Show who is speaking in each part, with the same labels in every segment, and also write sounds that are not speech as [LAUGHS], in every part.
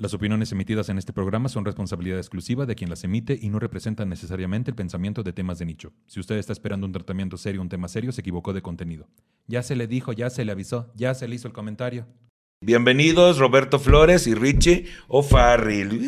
Speaker 1: Las opiniones emitidas en este programa son responsabilidad exclusiva de quien las emite y no representan necesariamente el pensamiento de temas de nicho. Si usted está esperando un tratamiento serio, un tema serio, se equivocó de contenido. Ya se le dijo, ya se le avisó, ya se le hizo el comentario.
Speaker 2: Bienvenidos Roberto Flores y Richie O'Farrill.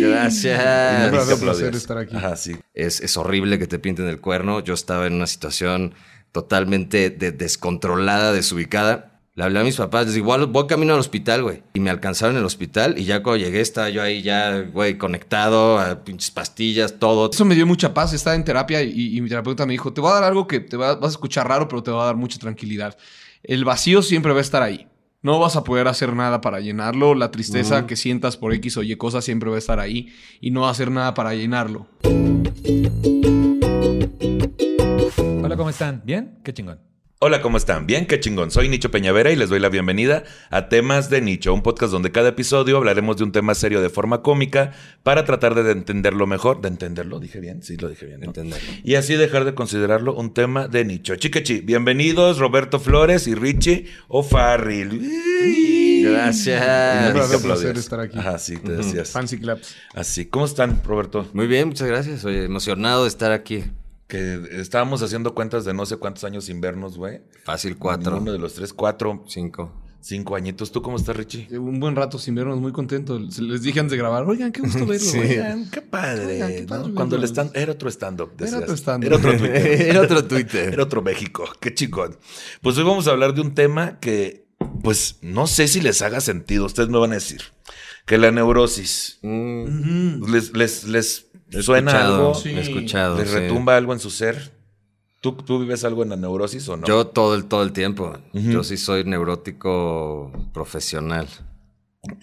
Speaker 3: Gracias.
Speaker 2: Un
Speaker 4: placer estar aquí.
Speaker 2: Ajá, sí.
Speaker 3: Es, es horrible que te pinten el cuerno. Yo estaba en una situación totalmente de- descontrolada, desubicada. Le hablé a mis papás, les digo, igual voy camino al hospital, güey. Y me alcanzaron en el hospital y ya cuando llegué estaba yo ahí ya, güey, conectado a pinches pastillas, todo.
Speaker 4: Eso me dio mucha paz. Estaba en terapia y, y mi terapeuta me dijo, te voy a dar algo que te va- vas a escuchar raro, pero te va a dar mucha tranquilidad. El vacío siempre va a estar ahí. No vas a poder hacer nada para llenarlo. La tristeza que sientas por X o Y cosas siempre va a estar ahí y no va a hacer nada para llenarlo.
Speaker 1: Hola, ¿cómo están? ¿Bien? Qué chingón.
Speaker 2: Hola, ¿cómo están? Bien, qué chingón. Soy Nicho Peñavera y les doy la bienvenida a Temas de Nicho, un podcast donde cada episodio hablaremos de un tema serio de forma cómica para tratar de entenderlo mejor. ¿De entenderlo? ¿Dije bien? Sí, lo dije bien. ¿no?
Speaker 3: Entenderlo.
Speaker 2: Y así dejar de considerarlo un tema de nicho. Chiquechi, bienvenidos Roberto Flores y Richie O'Farrill.
Speaker 3: Gracias.
Speaker 4: Un placer estar aquí.
Speaker 2: Ajá, sí, te decías.
Speaker 4: Fancy claps.
Speaker 2: Así. ¿Cómo están, Roberto?
Speaker 3: Muy bien, muchas gracias. Oye, emocionado de estar aquí.
Speaker 2: Que estábamos haciendo cuentas de no sé cuántos años sin vernos, güey.
Speaker 3: Fácil cuatro,
Speaker 2: Uno de los tres, cuatro,
Speaker 3: cinco.
Speaker 2: cinco añitos. ¿Tú cómo estás, Richie?
Speaker 4: Un buen rato sin vernos, muy contento. Les dije antes de grabar, oigan, qué gusto verlo. [LAUGHS]
Speaker 3: Sí.
Speaker 4: oigan".
Speaker 2: Qué padre.
Speaker 4: Oigan, qué
Speaker 2: ¿no?
Speaker 4: padre
Speaker 2: Cuando el
Speaker 4: verlos.
Speaker 2: stand era otro stand-up.
Speaker 4: Era otro stand-up.
Speaker 2: Era otro Twitter. [LAUGHS]
Speaker 3: Era otro Twitter.
Speaker 2: Era otro México. Qué chingón. Pues hoy vamos a hablar de un tema que, pues, no sé si les haga sentido. Ustedes me van a decir. Que la neurosis.
Speaker 3: Mm,
Speaker 2: ¿Les, les, les
Speaker 3: he
Speaker 2: suena
Speaker 3: escuchado,
Speaker 2: algo?
Speaker 4: Sí.
Speaker 3: he escuchado.
Speaker 2: ¿Les
Speaker 3: sí.
Speaker 2: retumba algo en su ser? ¿Tú, ¿Tú vives algo en la neurosis o no?
Speaker 3: Yo todo el, todo el tiempo.
Speaker 2: Ujú.
Speaker 3: Yo sí soy neurótico profesional.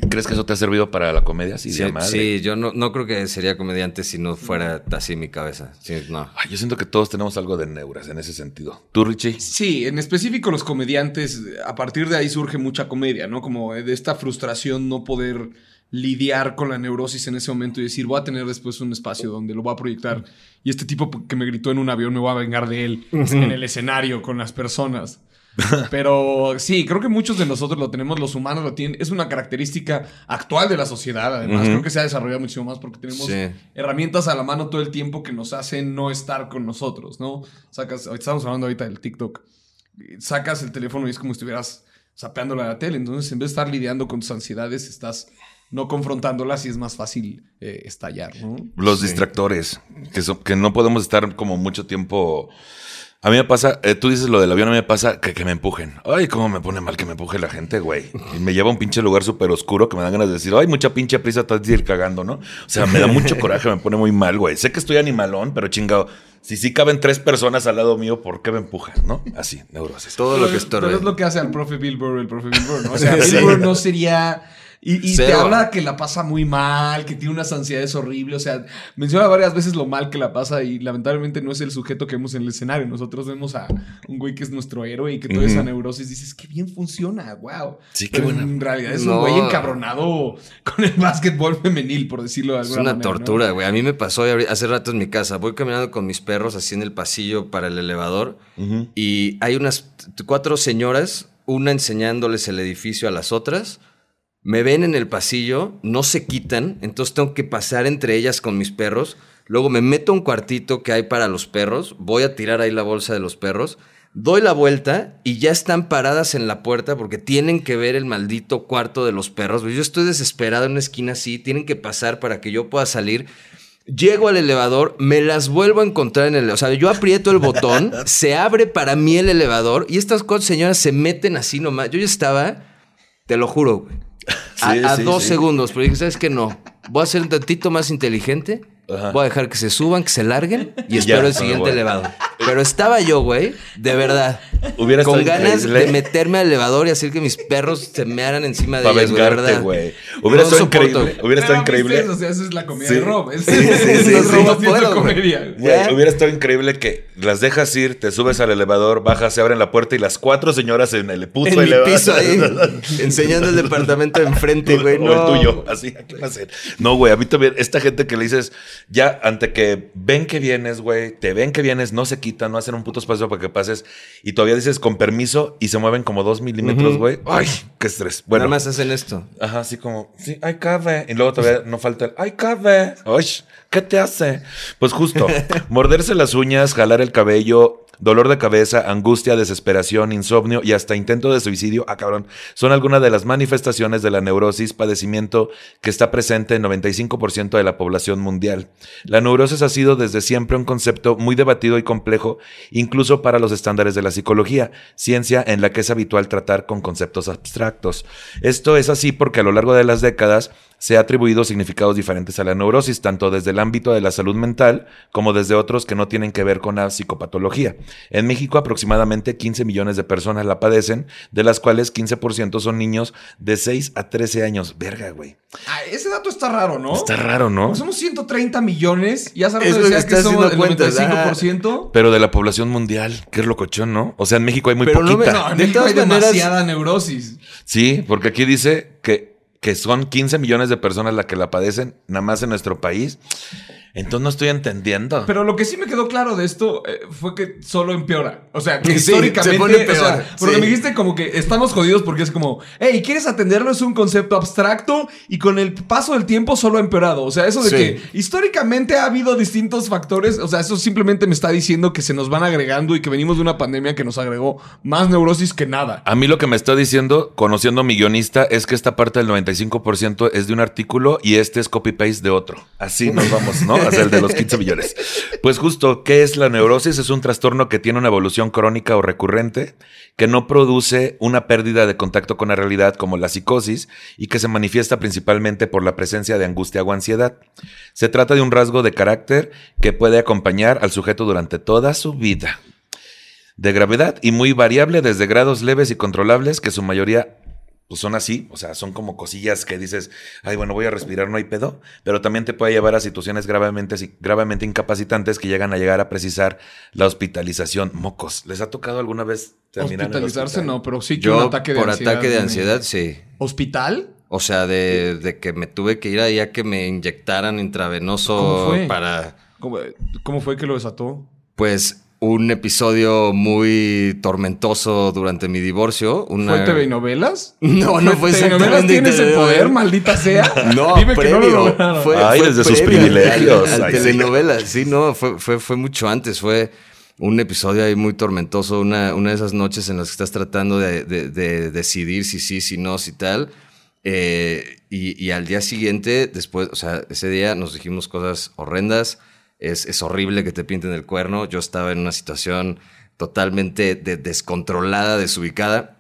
Speaker 2: ¿Crees que eso te ha servido para la comedia? Sí,
Speaker 3: Sí, sí, yo no, no creo que sería comediante si no fuera así mi cabeza. Sí, no.
Speaker 2: Ay, yo siento que todos tenemos algo de neuras en ese sentido. ¿Tú, Richie?
Speaker 4: Sí, en específico los comediantes, a partir de ahí surge mucha comedia, ¿no? Como de esta frustración no poder lidiar con la neurosis en ese momento y decir, voy a tener después un espacio donde lo voy a proyectar y este tipo que me gritó en un avión me voy a vengar de él en el escenario con las personas. [LAUGHS] Pero sí, creo que muchos de nosotros lo tenemos, los humanos lo tienen. Es una característica actual de la sociedad, además. Creo que se ha desarrollado muchísimo más porque tenemos
Speaker 3: Sí.
Speaker 4: herramientas a la mano todo el tiempo que nos hacen no estar con nosotros, ¿no? Sacas, estamos hablando ahorita del TikTok. Sacas el teléfono y es como si estuvieras zapeándolo a la tele. Entonces, en vez de estar lidiando con tus ansiedades, estás no confrontándolas y es más fácil eh, estallar, ¿no?
Speaker 2: Los distractores, que, son- que no podemos estar como mucho tiempo. A mí me pasa, eh, tú dices lo del avión, a mí me pasa que, que me empujen. Ay, cómo me pone mal que me empuje la gente, güey. Y me lleva a un pinche lugar súper oscuro que me dan ganas de decir, ay, mucha pinche prisa, estás de ir cagando, ¿no? O sea, me da mucho [LAUGHS] coraje, me pone muy mal, güey. Sé que estoy animalón, pero chingado. Si sí caben tres personas al lado mío, ¿por qué me empujan, no? Así, neurosis.
Speaker 3: Todo lo que estorbe.
Speaker 4: Pero es lo que hace al profe Billboard, el profe Billboard, ¿no? O [LAUGHS] sea,
Speaker 3: Sí.
Speaker 4: Billboard no sería... Y, y te habla que la pasa muy mal, que tiene unas ansiedades horribles. O sea, menciona varias veces lo mal que la pasa y lamentablemente no es el sujeto que vemos en el escenario. Nosotros vemos a un güey que es nuestro héroe y que toda esa
Speaker 2: Ujú.
Speaker 4: neurosis dices que bien funciona, wow.
Speaker 2: Sí, qué
Speaker 4: Pero
Speaker 2: buena.
Speaker 4: En realidad es
Speaker 3: No.
Speaker 4: un güey encabronado con el básquetbol femenil, por decirlo de
Speaker 3: Es
Speaker 4: alguna
Speaker 3: una
Speaker 4: manera. ¿no?
Speaker 3: tortura, güey. A mí me pasó hace rato en mi casa. Voy caminando con mis perros así en el pasillo para el elevador y hay unas cuatro señoras, una enseñándoles el edificio a las otras. Me ven en el pasillo, no se quitan, entonces tengo que pasar entre ellas con mis perros. Luego me meto a un cuartito que hay para los perros, voy a tirar ahí la bolsa de los perros, doy la vuelta y ya están paradas en la puerta porque tienen que ver el maldito cuarto de los perros. Yo estoy desesperado en una esquina así, tienen que pasar para que yo pueda salir. Llego al elevador, me las vuelvo a encontrar en el... O sea, yo aprieto el botón, [LAUGHS] se abre para mí el elevador y estas cuatro señoras se meten así nomás. Yo ya estaba, te lo juro, güey. [LAUGHS] A, dos segundos, pero dije, ¿sabes qué? No. Voy a ser un tantito más inteligente.
Speaker 2: Ajá.
Speaker 3: Voy a dejar que se suban, que se larguen y espero
Speaker 2: ya,
Speaker 3: el siguiente
Speaker 2: bueno.
Speaker 3: elevador. Pero estaba yo, güey, de verdad.
Speaker 2: Hubiera
Speaker 3: con ganas
Speaker 2: increíble.
Speaker 3: de meterme al elevador y hacer que mis perros se mearan encima de ellas, güey, verdad.
Speaker 2: güey. Hubiera
Speaker 3: No
Speaker 2: estado
Speaker 3: soporto.
Speaker 2: increíble. Hubiera estado increíble.
Speaker 4: O sea, esa es la comedia
Speaker 2: Sí.
Speaker 4: de Rob. [LAUGHS] Es,
Speaker 3: Sí, sí, sí,
Speaker 4: es
Speaker 3: sí,
Speaker 4: Rob
Speaker 3: no
Speaker 4: haciendo
Speaker 3: puedo, güey.
Speaker 4: comedia.
Speaker 2: Güey,
Speaker 3: ¿Ya?
Speaker 2: hubiera estado increíble que las dejas ir, te subes al elevador, bajas, se abren la puerta y las cuatro señoras en el puto
Speaker 3: En mi
Speaker 2: elevador.
Speaker 3: piso ahí, [LAUGHS] enseñando el departamento de enfrente, [LAUGHS] güey.
Speaker 2: o
Speaker 3: No.
Speaker 2: el tuyo, así. ¿qué va a hacer? No, güey, a mí también, esta gente que le dices, ya, ante que ven que vienes, güey, te ven que vienes, no se quitan. no hacen un puto espacio para que pases y todavía dices con permiso y se mueven como dos milímetros, güey. Ay, qué estrés. Bueno,
Speaker 3: Nada más hacen esto.
Speaker 2: Ajá, así como, sí, hay cabe. Y luego todavía no falta el, hay cabe. Ay, ¿qué te hace? Pues justo, [LAUGHS] morderse las uñas, jalar el cabello, dolor de cabeza, angustia, desesperación, insomnio y hasta intento de suicidio, ah cabrón, son algunas de las manifestaciones de la neurosis, padecimiento que está presente en 95% de la población mundial. La neurosis ha sido desde siempre un concepto muy debatido y complejo, incluso para los estándares de la psicología, ciencia en la que es habitual tratar con conceptos abstractos. Esto es así porque a lo largo de las décadas se ha atribuido significados diferentes a la neurosis, tanto desde el ámbito de la salud mental como desde otros que no tienen que ver con la psicopatología. En México aproximadamente 15 millones de personas la padecen, de las cuales 15% son niños de 6 a 13 años. Verga, güey.
Speaker 4: Ah, ese dato está raro, ¿no?
Speaker 2: Está raro, ¿no?
Speaker 4: Porque somos 130 millones y hace rato
Speaker 3: Es lo que
Speaker 4: que somos el
Speaker 3: haciendo cuentas,
Speaker 4: 95%.
Speaker 2: Pero de la población mundial, que es locochón, ¿no? O sea, en México hay muy
Speaker 3: Pero
Speaker 2: poquita.
Speaker 4: No, en México hay demasiada neurosis.
Speaker 2: Sí, porque aquí dice que, que son 15 millones de personas las que la padecen, nada más en nuestro país. Entonces no estoy entendiendo.
Speaker 4: Pero lo que sí me quedó claro de esto eh, fue que solo empeora. O sea, que [LAUGHS]
Speaker 3: Sí,
Speaker 4: históricamente.
Speaker 3: se pone
Speaker 4: o
Speaker 3: peor,
Speaker 4: sea, porque me dijiste como que estamos jodidos porque es como, hey, ¿quieres atenderlo? Es un concepto abstracto y con el paso del tiempo solo ha empeorado. O sea, eso de
Speaker 3: Sí.
Speaker 4: que históricamente ha habido distintos factores. O sea, eso simplemente me está diciendo que se nos van agregando y que venimos de una pandemia que nos agregó más neurosis que nada.
Speaker 2: A mí lo que me está diciendo, conociendo a mi guionista, es que esta parte del 95% es de un artículo y este es copy-paste de otro. Así nos vamos, ¿no? Hacia el de los 15 millones. Pues justo, ¿qué es la neurosis? Es un trastorno que tiene una evolución crónica o recurrente, que no produce una pérdida de contacto con la realidad como la psicosis y que se manifiesta principalmente por la presencia de angustia o ansiedad. Se trata de un rasgo de carácter que puede acompañar al sujeto durante toda su vida de gravedad y muy variable desde grados leves y controlables que su mayoría pues son así, o sea, son como cosillas que dices, ay, bueno, voy a respirar, no hay pedo, pero también te puede llevar a situaciones gravemente, gravemente incapacitantes que llegan a llegar a precisar la hospitalización. Mocos, ¿les ha tocado alguna vez terminar en el
Speaker 4: Hospitalizarse
Speaker 2: hospital?
Speaker 4: no, pero sí que
Speaker 3: Yo,
Speaker 4: un ataque de
Speaker 3: por
Speaker 4: ansiedad.
Speaker 3: ataque de ansiedad, sí.
Speaker 4: ¿Hospital?
Speaker 3: O sea, de, de que me tuve que ir ahí a que me inyectaran intravenoso
Speaker 4: ¿Cómo fue?
Speaker 3: para,
Speaker 4: ¿Cómo, cómo fue que lo desató?
Speaker 3: pues, un episodio muy tormentoso durante mi divorcio. Una...
Speaker 4: ¿Fue TV y novelas?
Speaker 3: No, no fue
Speaker 4: ¿TV novelas
Speaker 3: exactamente
Speaker 4: tiene ese
Speaker 3: TV y
Speaker 4: poder, maldita sea? [LAUGHS]
Speaker 3: No,
Speaker 4: Dime que no lo
Speaker 3: previo. Fue-
Speaker 2: Ay,
Speaker 3: fue
Speaker 2: desde sus
Speaker 3: previo
Speaker 2: privilegios.
Speaker 3: Al, al
Speaker 2: Ay, sí.
Speaker 3: no, fue, fue, fue mucho antes. Fue un episodio ahí muy tormentoso, una, una de esas noches en las que estás tratando de, de- de decidir si sí, si no, si tal. Eh, y, y al día siguiente, después, o sea, ese día nos dijimos cosas horrendas. Es, es horrible que te pinten el cuerno. Yo estaba en una situación totalmente de- descontrolada, desubicada.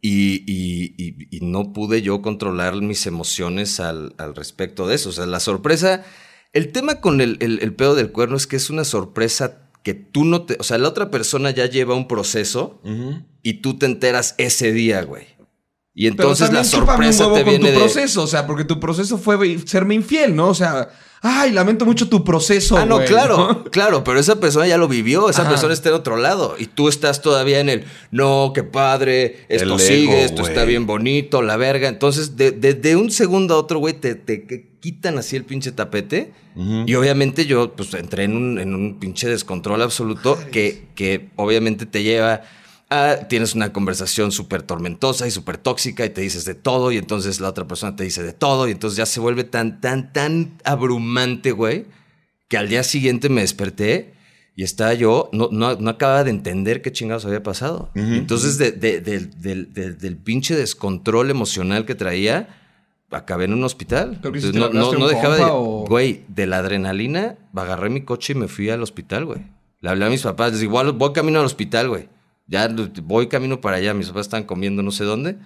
Speaker 3: Y, y- y- y no pude yo controlar mis emociones al, al respecto de eso. O sea, la sorpresa. El tema con el, el, el pedo del cuerno es que es una sorpresa que tú no te. O sea, la otra persona ya lleva un proceso y tú te enteras ese día, güey. Y
Speaker 4: Pero
Speaker 3: entonces la
Speaker 4: también chúpame un
Speaker 3: sorpresa
Speaker 4: huevo
Speaker 3: te
Speaker 4: con
Speaker 3: viene
Speaker 4: tu
Speaker 3: de.
Speaker 4: proceso, o sea, porque tu proceso fue serme infiel, ¿no? O sea, ay, lamento mucho tu proceso.
Speaker 3: Ah, no,
Speaker 4: güey,
Speaker 3: claro,
Speaker 4: ¿no? [LAUGHS]
Speaker 3: claro, pero esa persona ya lo vivió, esa
Speaker 4: Ajá.
Speaker 3: persona está en otro lado y tú estás todavía en el, no, qué padre, esto
Speaker 2: El
Speaker 3: sigue,
Speaker 2: ego,
Speaker 3: esto
Speaker 2: güey.
Speaker 3: está bien bonito, la verga. Entonces, de, de- de un segundo a otro, güey, te, te quitan así el pinche tapete.
Speaker 2: Ujú.
Speaker 3: Y obviamente yo, pues, entré en un, en un pinche descontrol absoluto que, que obviamente te lleva a... Tienes una conversación súper tormentosa y súper tóxica y te dices de todo y entonces la otra persona te dice de todo y entonces ya se vuelve tan, tan, tan abrumante, güey, que al día siguiente me desperté y estaba yo, no, no, no acababa de entender qué chingados había pasado. Entonces, de- de- del- del- del- del pinche descontrol emocional que traía, acabé en un hospital. No,
Speaker 4: ¿Le hablaste
Speaker 3: no,
Speaker 4: a
Speaker 3: no
Speaker 4: un
Speaker 3: dejaba de...
Speaker 4: o-
Speaker 3: Güey, de la adrenalina, agarré mi coche y me fui al hospital, güey. Le hablé a mis papás, les digo, "Igual voy camino al hospital, güey. Ya voy camino para allá, mis papás están comiendo no sé dónde.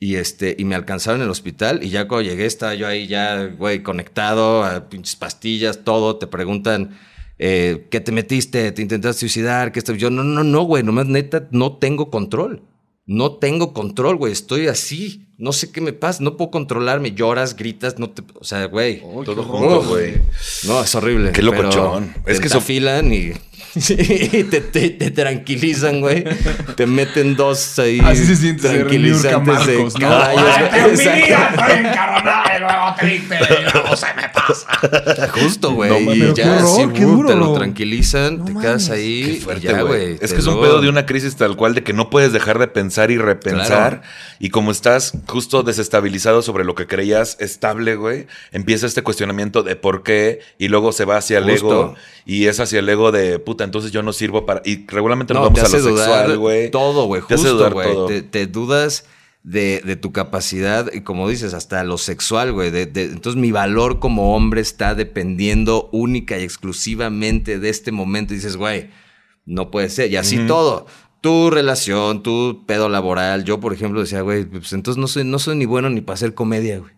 Speaker 3: Y este, y me alcanzaron en el hospital. Y ya cuando llegué, estaba yo ahí ya, güey, conectado a pinches pastillas, todo. Te preguntan, eh, ¿qué te metiste? ¿Te intentaste suicidar? ¿Qué esto? Yo, no, no, no, güey, nomás neta, no tengo control. No tengo control, güey. Estoy así. No sé qué me pasa. No puedo controlarme. Lloras, gritas, no te. O sea, güey.
Speaker 2: Todo junto, güey.
Speaker 3: No, es horrible.
Speaker 2: Qué locochón. Es que
Speaker 3: te
Speaker 2: eso-
Speaker 3: enfilan y Sí, [LAUGHS] te, te, te tranquilizan, güey. Te meten dos ahí.
Speaker 4: Así se siente
Speaker 3: tranquilizantes de
Speaker 4: Marcos, ¿no?
Speaker 3: caballos,
Speaker 4: Ay, y luego triste y luego se me pasa. [LAUGHS]
Speaker 3: Justo, güey.
Speaker 2: No
Speaker 3: y ya,
Speaker 4: horror,
Speaker 3: sí,
Speaker 4: qué
Speaker 3: bu,
Speaker 4: duro.
Speaker 3: te lo tranquilizan,
Speaker 4: No
Speaker 3: te
Speaker 4: mames.
Speaker 3: quedas ahí.
Speaker 2: Qué fuerte,
Speaker 3: ya,
Speaker 2: güey. Es que es un pedo de una crisis tal cual de que no puedes dejar de pensar y repensar.
Speaker 3: Claro.
Speaker 2: Y como estás justo desestabilizado sobre lo que creías estable, güey, empieza este cuestionamiento de por qué y luego se va hacia el
Speaker 3: Justo.
Speaker 2: ego y es hacia el ego de puta, entonces yo no sirvo para. Y regularmente nos
Speaker 3: No,
Speaker 2: vamos
Speaker 3: te
Speaker 2: a lo sexual, güey.
Speaker 3: todo, güey.
Speaker 2: Te hace
Speaker 3: Justo,
Speaker 2: dudar
Speaker 3: güey.
Speaker 2: todo.
Speaker 3: Te, te dudas de, de tu capacidad y como dices, hasta lo sexual, güey. De- de- entonces mi valor como hombre está dependiendo única y exclusivamente de este momento. Y dices, güey, no puede ser. Y así todo. Tu relación, tu pedo laboral. Yo, por ejemplo, decía, güey, pues entonces no soy, no soy ni bueno ni para hacer comedia, güey.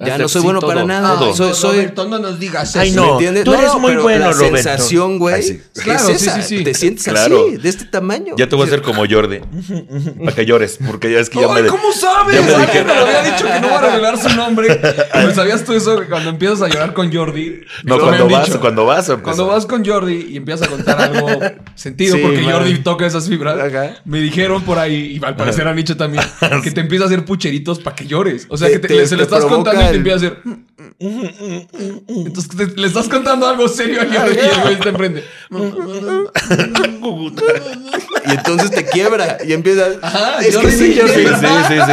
Speaker 3: Ya no soy
Speaker 2: sí,
Speaker 3: bueno
Speaker 2: todo,
Speaker 3: para nada.
Speaker 2: todo.
Speaker 3: Soy, soy,
Speaker 4: no nos digas
Speaker 5: Ay,
Speaker 4: eso.
Speaker 5: no.
Speaker 3: ¿Me entiendes?
Speaker 5: tú eres muy
Speaker 3: pero
Speaker 5: bueno,
Speaker 3: la
Speaker 5: Roberto.
Speaker 3: sensación, güey,
Speaker 2: Ay, sí.
Speaker 3: es
Speaker 4: Claro, sí,
Speaker 3: esa.
Speaker 4: sí, sí.
Speaker 3: Te sientes
Speaker 2: Claro.
Speaker 3: así, de este tamaño.
Speaker 2: Ya te voy a hacer como Jordi. [LAUGHS] para que llores, porque ya es que ya
Speaker 4: Ay,
Speaker 2: me.
Speaker 4: ¿cómo sabes?
Speaker 2: ya me
Speaker 4: me lo había dicho que no va a revelar su nombre. [LAUGHS] Pero ¿Sabías tú eso? Que cuando empiezas a llorar con Jordi.
Speaker 2: No, cuando
Speaker 4: han
Speaker 2: vas,
Speaker 4: dicho,
Speaker 2: cuando vas.
Speaker 4: Cuando vas con Jordi y empiezas a contar algo [LAUGHS] sentido,
Speaker 3: Sí,
Speaker 4: porque
Speaker 3: man.
Speaker 4: Jordi toca esas fibras,
Speaker 3: Ajá.
Speaker 4: me dijeron por ahí, y al parecer a Nietzsche también, que te empieza a hacer pucheritos para que llores. O sea, que se le
Speaker 3: te
Speaker 4: estás contando y te empieza a hacer. Entonces te- le estás contando algo serio a Jordi y el güey está enfrente.
Speaker 3: Y entonces te quiebra y empieza.
Speaker 4: Ajá,
Speaker 3: es
Speaker 4: Jordi
Speaker 3: que sí,
Speaker 4: sí,
Speaker 3: Jordi.
Speaker 2: Sí, sí,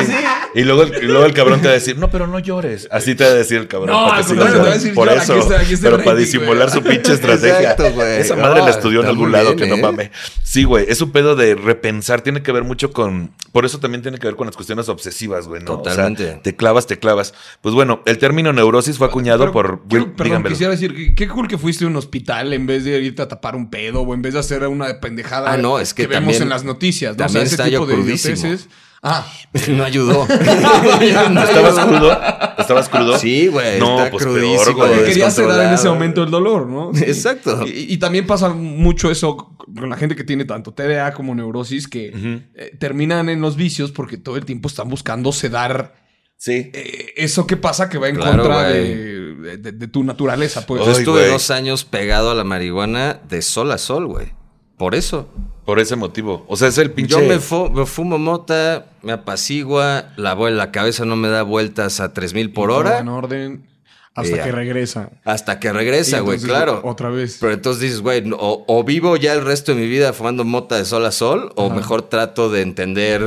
Speaker 2: sí, sí. Sí. Y luego, el, y luego el cabrón te va a decir, no, pero no llores. Así te va a decir el cabrón.
Speaker 4: No,
Speaker 2: para que
Speaker 4: a
Speaker 2: llorando.
Speaker 4: decir,
Speaker 2: Por eso.
Speaker 4: aquí está- aquí está el
Speaker 2: pero para disimular
Speaker 4: güey.
Speaker 2: su pinche [LAUGHS] estrategia.
Speaker 3: Exacto, güey.
Speaker 2: Esa
Speaker 3: No,
Speaker 2: madre la estudió en algún lado
Speaker 3: bien,
Speaker 2: que no
Speaker 3: ¿eh?
Speaker 2: mames. Sí, güey. Es un pedo de repensar. Tiene que ver mucho con. Por eso también tiene que ver con las cuestiones obsesivas, güey. ¿no? O sea,
Speaker 3: Totalmente.
Speaker 2: te clavas, te clavas. Pues bueno, el término neurosis fue acuñado
Speaker 4: Pero,
Speaker 2: por. Will-
Speaker 4: perdón, quisiera decir qué cool que fuiste a un hospital en vez de irte a tapar un pedo o en vez de hacer una pendejada
Speaker 3: Ah, no, es que
Speaker 4: vemos
Speaker 3: también-
Speaker 4: en las noticias. ¿no? O sea,
Speaker 3: también
Speaker 4: ese
Speaker 3: está yo
Speaker 4: tipo de
Speaker 3: crudísimo.
Speaker 4: Ah, [LAUGHS] [LAUGHS]
Speaker 3: No ayudó.
Speaker 2: ¿Estabas crudo? ¿Estabas crudo?
Speaker 3: Sí, güey.
Speaker 2: No,
Speaker 3: está
Speaker 2: pues
Speaker 3: crudísimo.
Speaker 2: peor,
Speaker 4: quería sedar en ese momento el dolor, ¿no? Sí.
Speaker 3: Exacto.
Speaker 4: Y, y también pasa mucho eso con la gente que tiene tanto TDA como neurosis que eh, terminan en los vicios porque todo el tiempo están buscando sedar
Speaker 2: Sí.
Speaker 4: eh, eso que pasa que va en
Speaker 3: Claro,
Speaker 4: contra de, de- de tu naturaleza. Pues.
Speaker 3: Yo estuve dos años pegado a la marihuana de sol a sol, güey. Por eso.
Speaker 2: Por ese motivo. O sea, es el pinche.
Speaker 3: Yo me, fu- me fumo mota, me apacigua, la, la cabeza no me da vueltas a 3000 por hora
Speaker 4: En orden hasta
Speaker 3: Ya.
Speaker 4: que regresa.
Speaker 3: hasta que regresa, güey, claro.
Speaker 4: Otra vez.
Speaker 3: Pero entonces dices, güey, o, o vivo ya el resto de mi vida fumando mota de sol a sol, o mejor trato de entender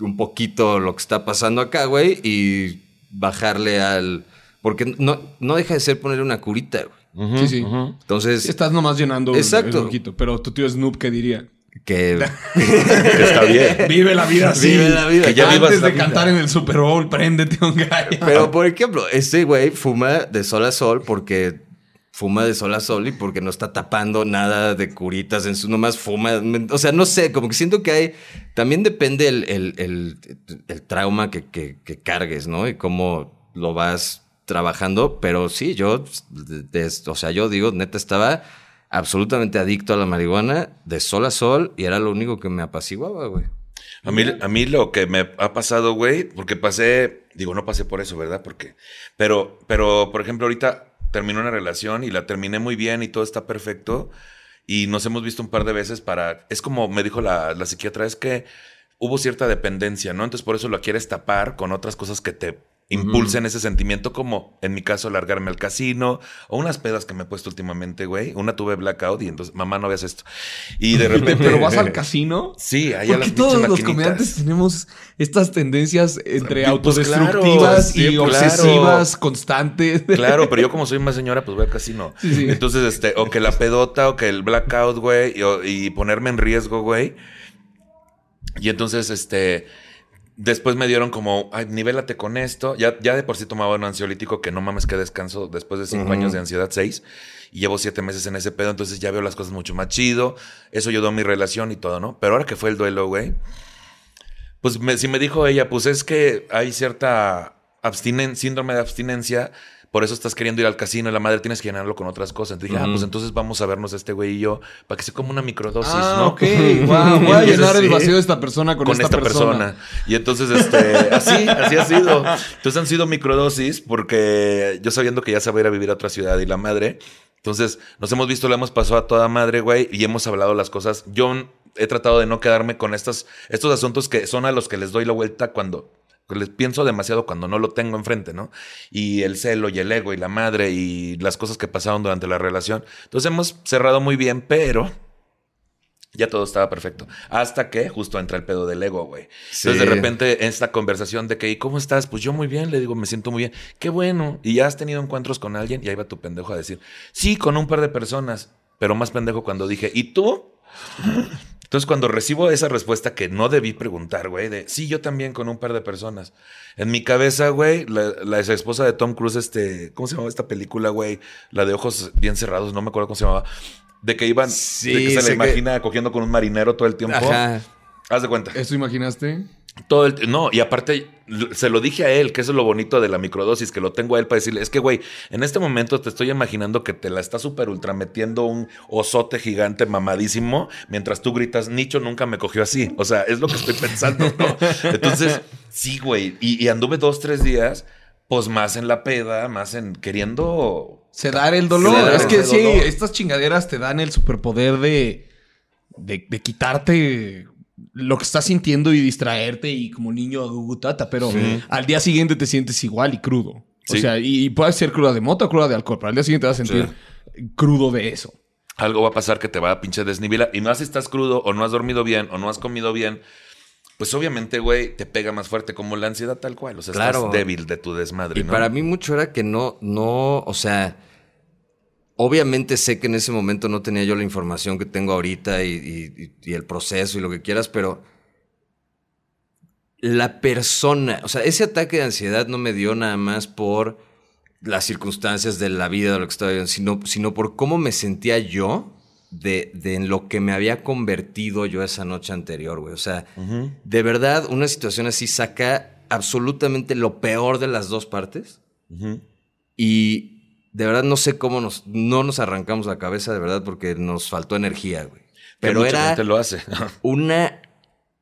Speaker 3: un poquito lo que está pasando acá, güey, y bajarle al... Porque no, no deja de ser ponerle una curita, güey.
Speaker 4: Sí, sí.
Speaker 3: Entonces,
Speaker 4: Estás nomás llenando el-
Speaker 3: Exacto.
Speaker 4: el ojito. Pero tu tío Snoop, ¿qué diría? [LAUGHS]
Speaker 3: que...
Speaker 2: Está bien.
Speaker 4: Vive la vida así.
Speaker 3: Vive la vida.
Speaker 2: Que ya
Speaker 4: Antes
Speaker 2: vivas la
Speaker 4: de
Speaker 2: vida.
Speaker 4: cantar en el Super Bowl, préndete un gallo.
Speaker 3: Pero, por ejemplo, este güey fuma de sol a sol porque fuma de sol a sol y porque no está tapando nada de curitas en su... Nomás fuma... O sea, no sé, como que siento que hay... También depende el, el- el- el trauma que, que- que cargues, ¿no? Y cómo lo vas trabajando. Pero sí, yo... de- de- o sea, yo digo, neta, estaba absolutamente adicto a la marihuana de sol a sol y era lo único que me apaciguaba, güey.
Speaker 2: A mí, a mí lo que me ha pasado, güey, porque pasé, digo, no pasé por eso, ¿verdad? Porque, pero, pero, por ejemplo, ahorita terminé una relación y la terminé muy bien y todo está perfecto y nos hemos visto un par de veces para, es como me dijo la, la psiquiatra, es que hubo cierta dependencia, ¿no? Entonces por eso lo quieres tapar con otras cosas que te impulsen ese sentimiento, como en mi caso largarme al casino o unas pedas que me he puesto últimamente, güey. Una tuve blackout y entonces, mamá, no veas esto. Y de [LAUGHS] repente...
Speaker 4: Pero vas al casino.
Speaker 2: Sí, ahí a las
Speaker 4: todos los comediantes tenemos estas tendencias entre
Speaker 2: Pues
Speaker 4: autodestructivas
Speaker 2: claro,
Speaker 4: y
Speaker 2: sí, claro.
Speaker 4: obsesivas constantes. [LAUGHS]
Speaker 2: Claro, pero yo [LAUGHS] como soy más señora, pues voy al casino.
Speaker 4: Sí, sí.
Speaker 2: Entonces, este, o que la pedota, o que el blackout, güey, y ponerme en riesgo, güey. Y entonces, este, después me dieron como, ay, nivélate con esto. Ya, ya de por sí tomaba un ansiolítico que no mames que descanso después de cinco años de ansiedad, seis. Y llevo siete meses en ese pedo, entonces ya veo las cosas mucho más chido. Eso ayudó a mi relación y todo, ¿no? Pero ahora que fue el duelo, güey, pues me, si me dijo ella, pues es que hay cierta abstinen, síndrome de abstinencia, por eso estás queriendo ir al casino y la madre tienes que llenarlo con otras cosas. Entonces dije, ah, pues entonces vamos a vernos este güey y yo, para que sea como una microdosis,
Speaker 4: ah,
Speaker 2: ¿no?
Speaker 4: ok. [LAUGHS] Wow, voy a llenar el vacío de esta persona con,
Speaker 2: con esta, persona. Y entonces, este, así, así ha sido. Entonces han sido microdosis porque yo sabiendo que ya se va a ir a vivir a otra ciudad y la madre, Entonces, nos hemos visto, lo hemos pasado a toda madre, güey, y hemos hablado las cosas. Yo he tratado de no quedarme con estas, estos asuntos que son a los que les doy la vuelta cuando les pienso demasiado cuando no lo tengo enfrente, ¿no? Y el celo y el ego y la madre y las cosas que pasaron durante la relación. Entonces hemos cerrado muy bien, pero ya todo estaba perfecto. Hasta que justo entra el pedo del ego, güey. Entonces de repente esta conversación de que, ¿y cómo estás? Pues yo muy bien, le digo, me siento muy bien. Qué bueno. Y ya has tenido encuentros con alguien y ahí va tu pendejo a decir, sí, con un par de personas, pero más pendejo cuando dije, ¿y tú? Entonces, cuando recibo esa respuesta que no debí preguntar, güey, de sí, yo también con un par de personas. En mi cabeza, güey, la, la ex esposa de Tom Cruise, este, ¿cómo se llamaba esta película, güey? La de ojos bien cerrados, no me acuerdo cómo se llamaba. De que iban,
Speaker 3: Sí,
Speaker 2: de que se
Speaker 3: que-
Speaker 2: imagina cogiendo con un marinero todo el tiempo.
Speaker 3: Ajá.
Speaker 2: Haz de cuenta.
Speaker 4: ¿Eso imaginaste?
Speaker 2: Todo el, no, y aparte se lo dije a él, que eso es lo bonito de la microdosis, que lo tengo a él para decirle, es que güey, en este momento te estoy imaginando que te la está súper ultra metiendo un osote gigante mamadísimo, mientras tú gritas, Nicho nunca me cogió así. O sea, es lo que estoy pensando, ¿no? [LAUGHS] Entonces, sí, güey, y, y anduve dos, tres días, pues más en la peda, más en queriendo...
Speaker 4: Sedar el dolor.
Speaker 2: Sedar
Speaker 4: es que sí, estas chingaderas te dan el superpoder de, de, de quitarte lo que estás sintiendo y distraerte y como niño agugutata, pero al día siguiente te sientes igual y crudo. O sea, y, y puede ser cruda de moto o cruda de alcohol, pero al día siguiente te vas a sentir crudo de eso.
Speaker 2: Algo va a pasar que te va a pinche desnivelar. Y más si estás crudo o no has dormido bien o no has comido bien. Pues obviamente, güey, te pega más fuerte como la ansiedad tal cual. O sea,
Speaker 3: Claro.
Speaker 2: estás débil de tu desmadre,
Speaker 3: Y
Speaker 2: ¿no?
Speaker 3: para mí mucho era que no, no, o sea, obviamente sé que en ese momento no tenía yo la información que tengo ahorita y, y- y el proceso y lo que quieras, pero la persona, o sea, ese ataque de ansiedad no me dio nada más por las circunstancias de la vida, de lo que estaba viviendo, sino, sino por cómo me sentía yo de, de en lo que me había convertido yo esa noche anterior, güey. O sea, de verdad, una situación así saca absolutamente lo peor de las dos partes. Y de verdad no sé cómo nos, no nos arrancamos la cabeza, de verdad, porque nos faltó energía, güey.
Speaker 2: Que
Speaker 3: Pero
Speaker 2: mucha
Speaker 3: era
Speaker 2: gente lo hace. [LAUGHS]
Speaker 3: una,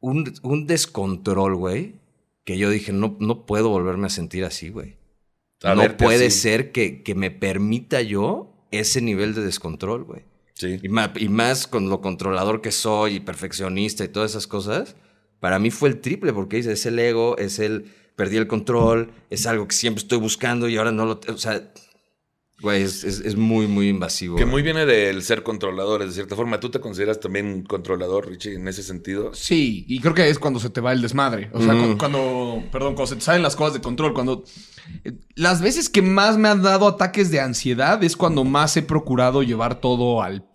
Speaker 3: un, un descontrol, güey, que yo dije, no, no puedo volverme a sentir así, güey.
Speaker 2: A
Speaker 3: No puede
Speaker 2: así.
Speaker 3: ser que, que me permita yo ese nivel de descontrol, güey.
Speaker 2: Sí.
Speaker 3: Y más, y más con lo controlador que soy y perfeccionista y todas esas cosas, para mí fue el triple, porque dice, es el ego, es el perdí el control, es algo que siempre estoy buscando y ahora no lo... O sea, güey, es, es- es muy, muy invasivo.
Speaker 2: Que
Speaker 3: güey.
Speaker 2: muy viene del ser controladores, de cierta forma. ¿Tú te consideras también controlador, Richie, en ese sentido?
Speaker 4: Sí, y creo que es cuando se te va el desmadre. O sea, cu- cuando, perdón, cuando se te salen las cosas de control, cuando... eh, Las veces que más me han dado ataques de ansiedad es cuando más he procurado llevar todo al,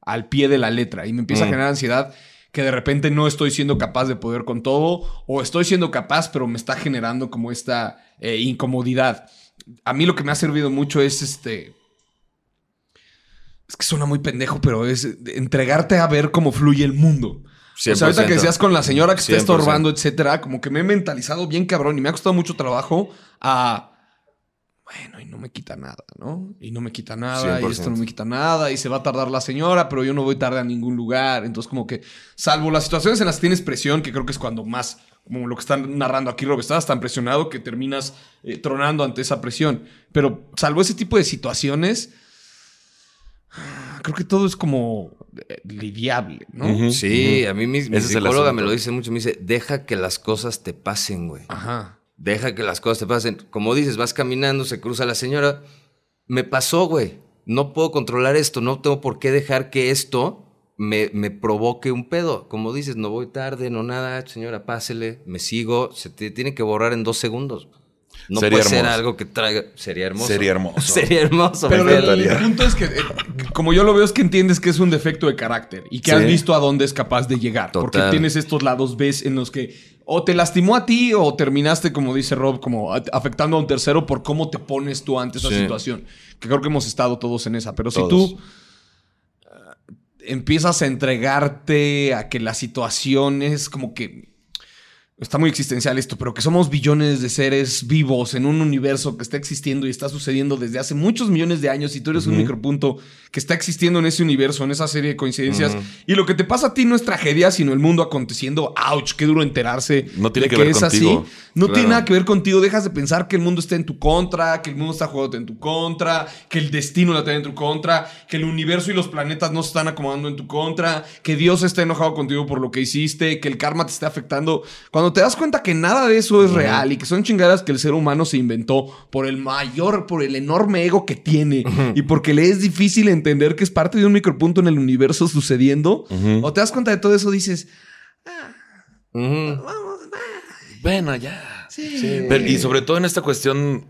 Speaker 4: al pie de la letra y me empieza a generar ansiedad que de repente no estoy siendo capaz de poder con todo o estoy siendo capaz pero me está generando como esta eh, incomodidad. A mí lo que me ha servido mucho es este... Es que suena muy pendejo, pero es entregarte a ver cómo fluye el mundo. O sea, ahorita que
Speaker 3: 100%.
Speaker 4: decías con la señora que está
Speaker 3: 100%.
Speaker 4: estorbando, etcétera, como que me he mentalizado bien cabrón y me ha costado mucho trabajo a. Bueno, y no me quita nada, ¿no? Y no me quita nada, y
Speaker 3: 100%.
Speaker 4: esto no me quita nada, y se va a tardar la señora, pero yo no voy tarde a ningún lugar. Entonces, como que, salvo las situaciones en las que tienes presión, que creo que es cuando más, como lo que están narrando aquí, Rob, estás tan presionado que terminas eh, tronando ante esa presión. Pero, salvo ese tipo de situaciones, creo que todo es como eh, lidiable, ¿no?
Speaker 3: Sí, a mí mi, mi psicóloga me lo dice mucho. Me dice, deja que las cosas te pasen, güey.
Speaker 4: Ajá.
Speaker 3: Deja que las cosas te pasen. Como dices, vas caminando, se cruza la señora. Me pasó, güey. No puedo controlar esto. No tengo por qué dejar que esto me, me provoque un pedo. Como dices, no voy tarde, no nada. Señora, pásele. Me sigo. Se te tiene que borrar en dos segundos. No
Speaker 2: Sería
Speaker 3: puede ser
Speaker 2: hermoso.
Speaker 3: algo que traiga... Sería hermoso.
Speaker 2: Sería [LAUGHS] hermoso.
Speaker 3: Sería hermoso.
Speaker 4: Pero el,
Speaker 3: encantaría.
Speaker 4: punto es que, eh, como yo lo veo, es que entiendes que es un defecto de carácter y que
Speaker 2: Sí.
Speaker 4: has visto a dónde es capaz de llegar. Porque tienes estos lados, ves, en los que o te lastimó a ti o terminaste, como dice Rob, como afectando a un tercero por cómo te pones tú ante esa
Speaker 3: Sí.
Speaker 4: situación. Que creo que hemos estado todos en esa. Pero si tú empiezas a entregarte a que la situación es como que está muy existencial esto, pero que somos billones de seres vivos en un universo que está existiendo y está sucediendo desde hace muchos millones de años y tú eres un micropunto que está existiendo en ese universo, en esa serie de coincidencias. Y lo que te pasa a ti no es tragedia, sino el mundo aconteciendo. ¡Ouch! Qué duro enterarse.
Speaker 2: No tiene
Speaker 4: de
Speaker 2: que ver
Speaker 4: es
Speaker 2: contigo.
Speaker 4: así. No
Speaker 3: Claro.
Speaker 4: tiene nada que ver contigo. Dejas de pensar que el mundo está en tu contra, que el mundo está jugando en tu contra, que el destino la tiene en tu contra, que el universo y los planetas no se están acomodando en tu contra, que Dios está enojado contigo por lo que hiciste, que el karma te está afectando. Cuando te das cuenta que nada de eso es real y que son chingadas que el ser humano se inventó por el mayor, por el enorme ego que tiene y porque le es difícil entender que es parte de un micropunto en el universo sucediendo, o te das cuenta de todo eso, dices,
Speaker 3: Ujú.
Speaker 2: Bueno, ya. Pero- y sobre todo en esta cuestión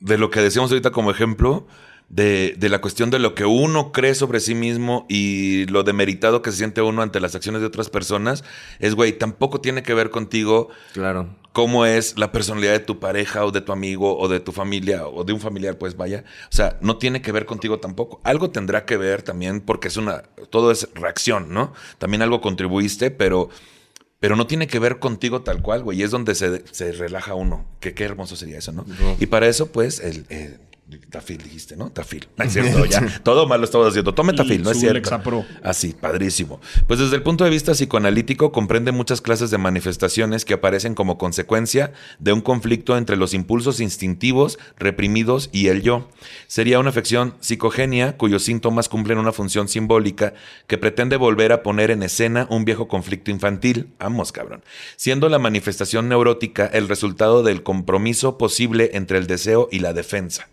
Speaker 2: de lo que decíamos ahorita como ejemplo, de, de la cuestión de lo que uno cree sobre sí mismo y lo demeritado que se siente uno ante las acciones de otras personas, es, güey, tampoco tiene que ver contigo
Speaker 3: Claro.
Speaker 2: cómo es la personalidad de tu pareja o de tu amigo o de tu familia o de un familiar, pues vaya. O sea, no tiene que ver contigo tampoco. Algo tendrá que ver también porque es una, todo es reacción, ¿no? También algo contribuiste, pero, pero no tiene que ver contigo tal cual, güey. Y es donde se, se relaja uno. Que qué hermoso sería eso, ¿no? Y para eso, pues, el... Tafil dijiste, ¿no? Tafil. No es cierto, [LAUGHS] ya. Todo mal lo estamos haciendo. Tome Tafil, no es cierto. Así, padrísimo. Pues desde el punto de vista psicoanalítico comprende muchas clases de manifestaciones que aparecen como consecuencia de un conflicto entre los impulsos instintivos, reprimidos y el yo. Sería una afección psicogenia cuyos síntomas cumplen una función simbólica que pretende volver a poner en escena un viejo conflicto infantil, vamos cabrón, siendo la manifestación neurótica el resultado del compromiso posible entre el deseo y la defensa.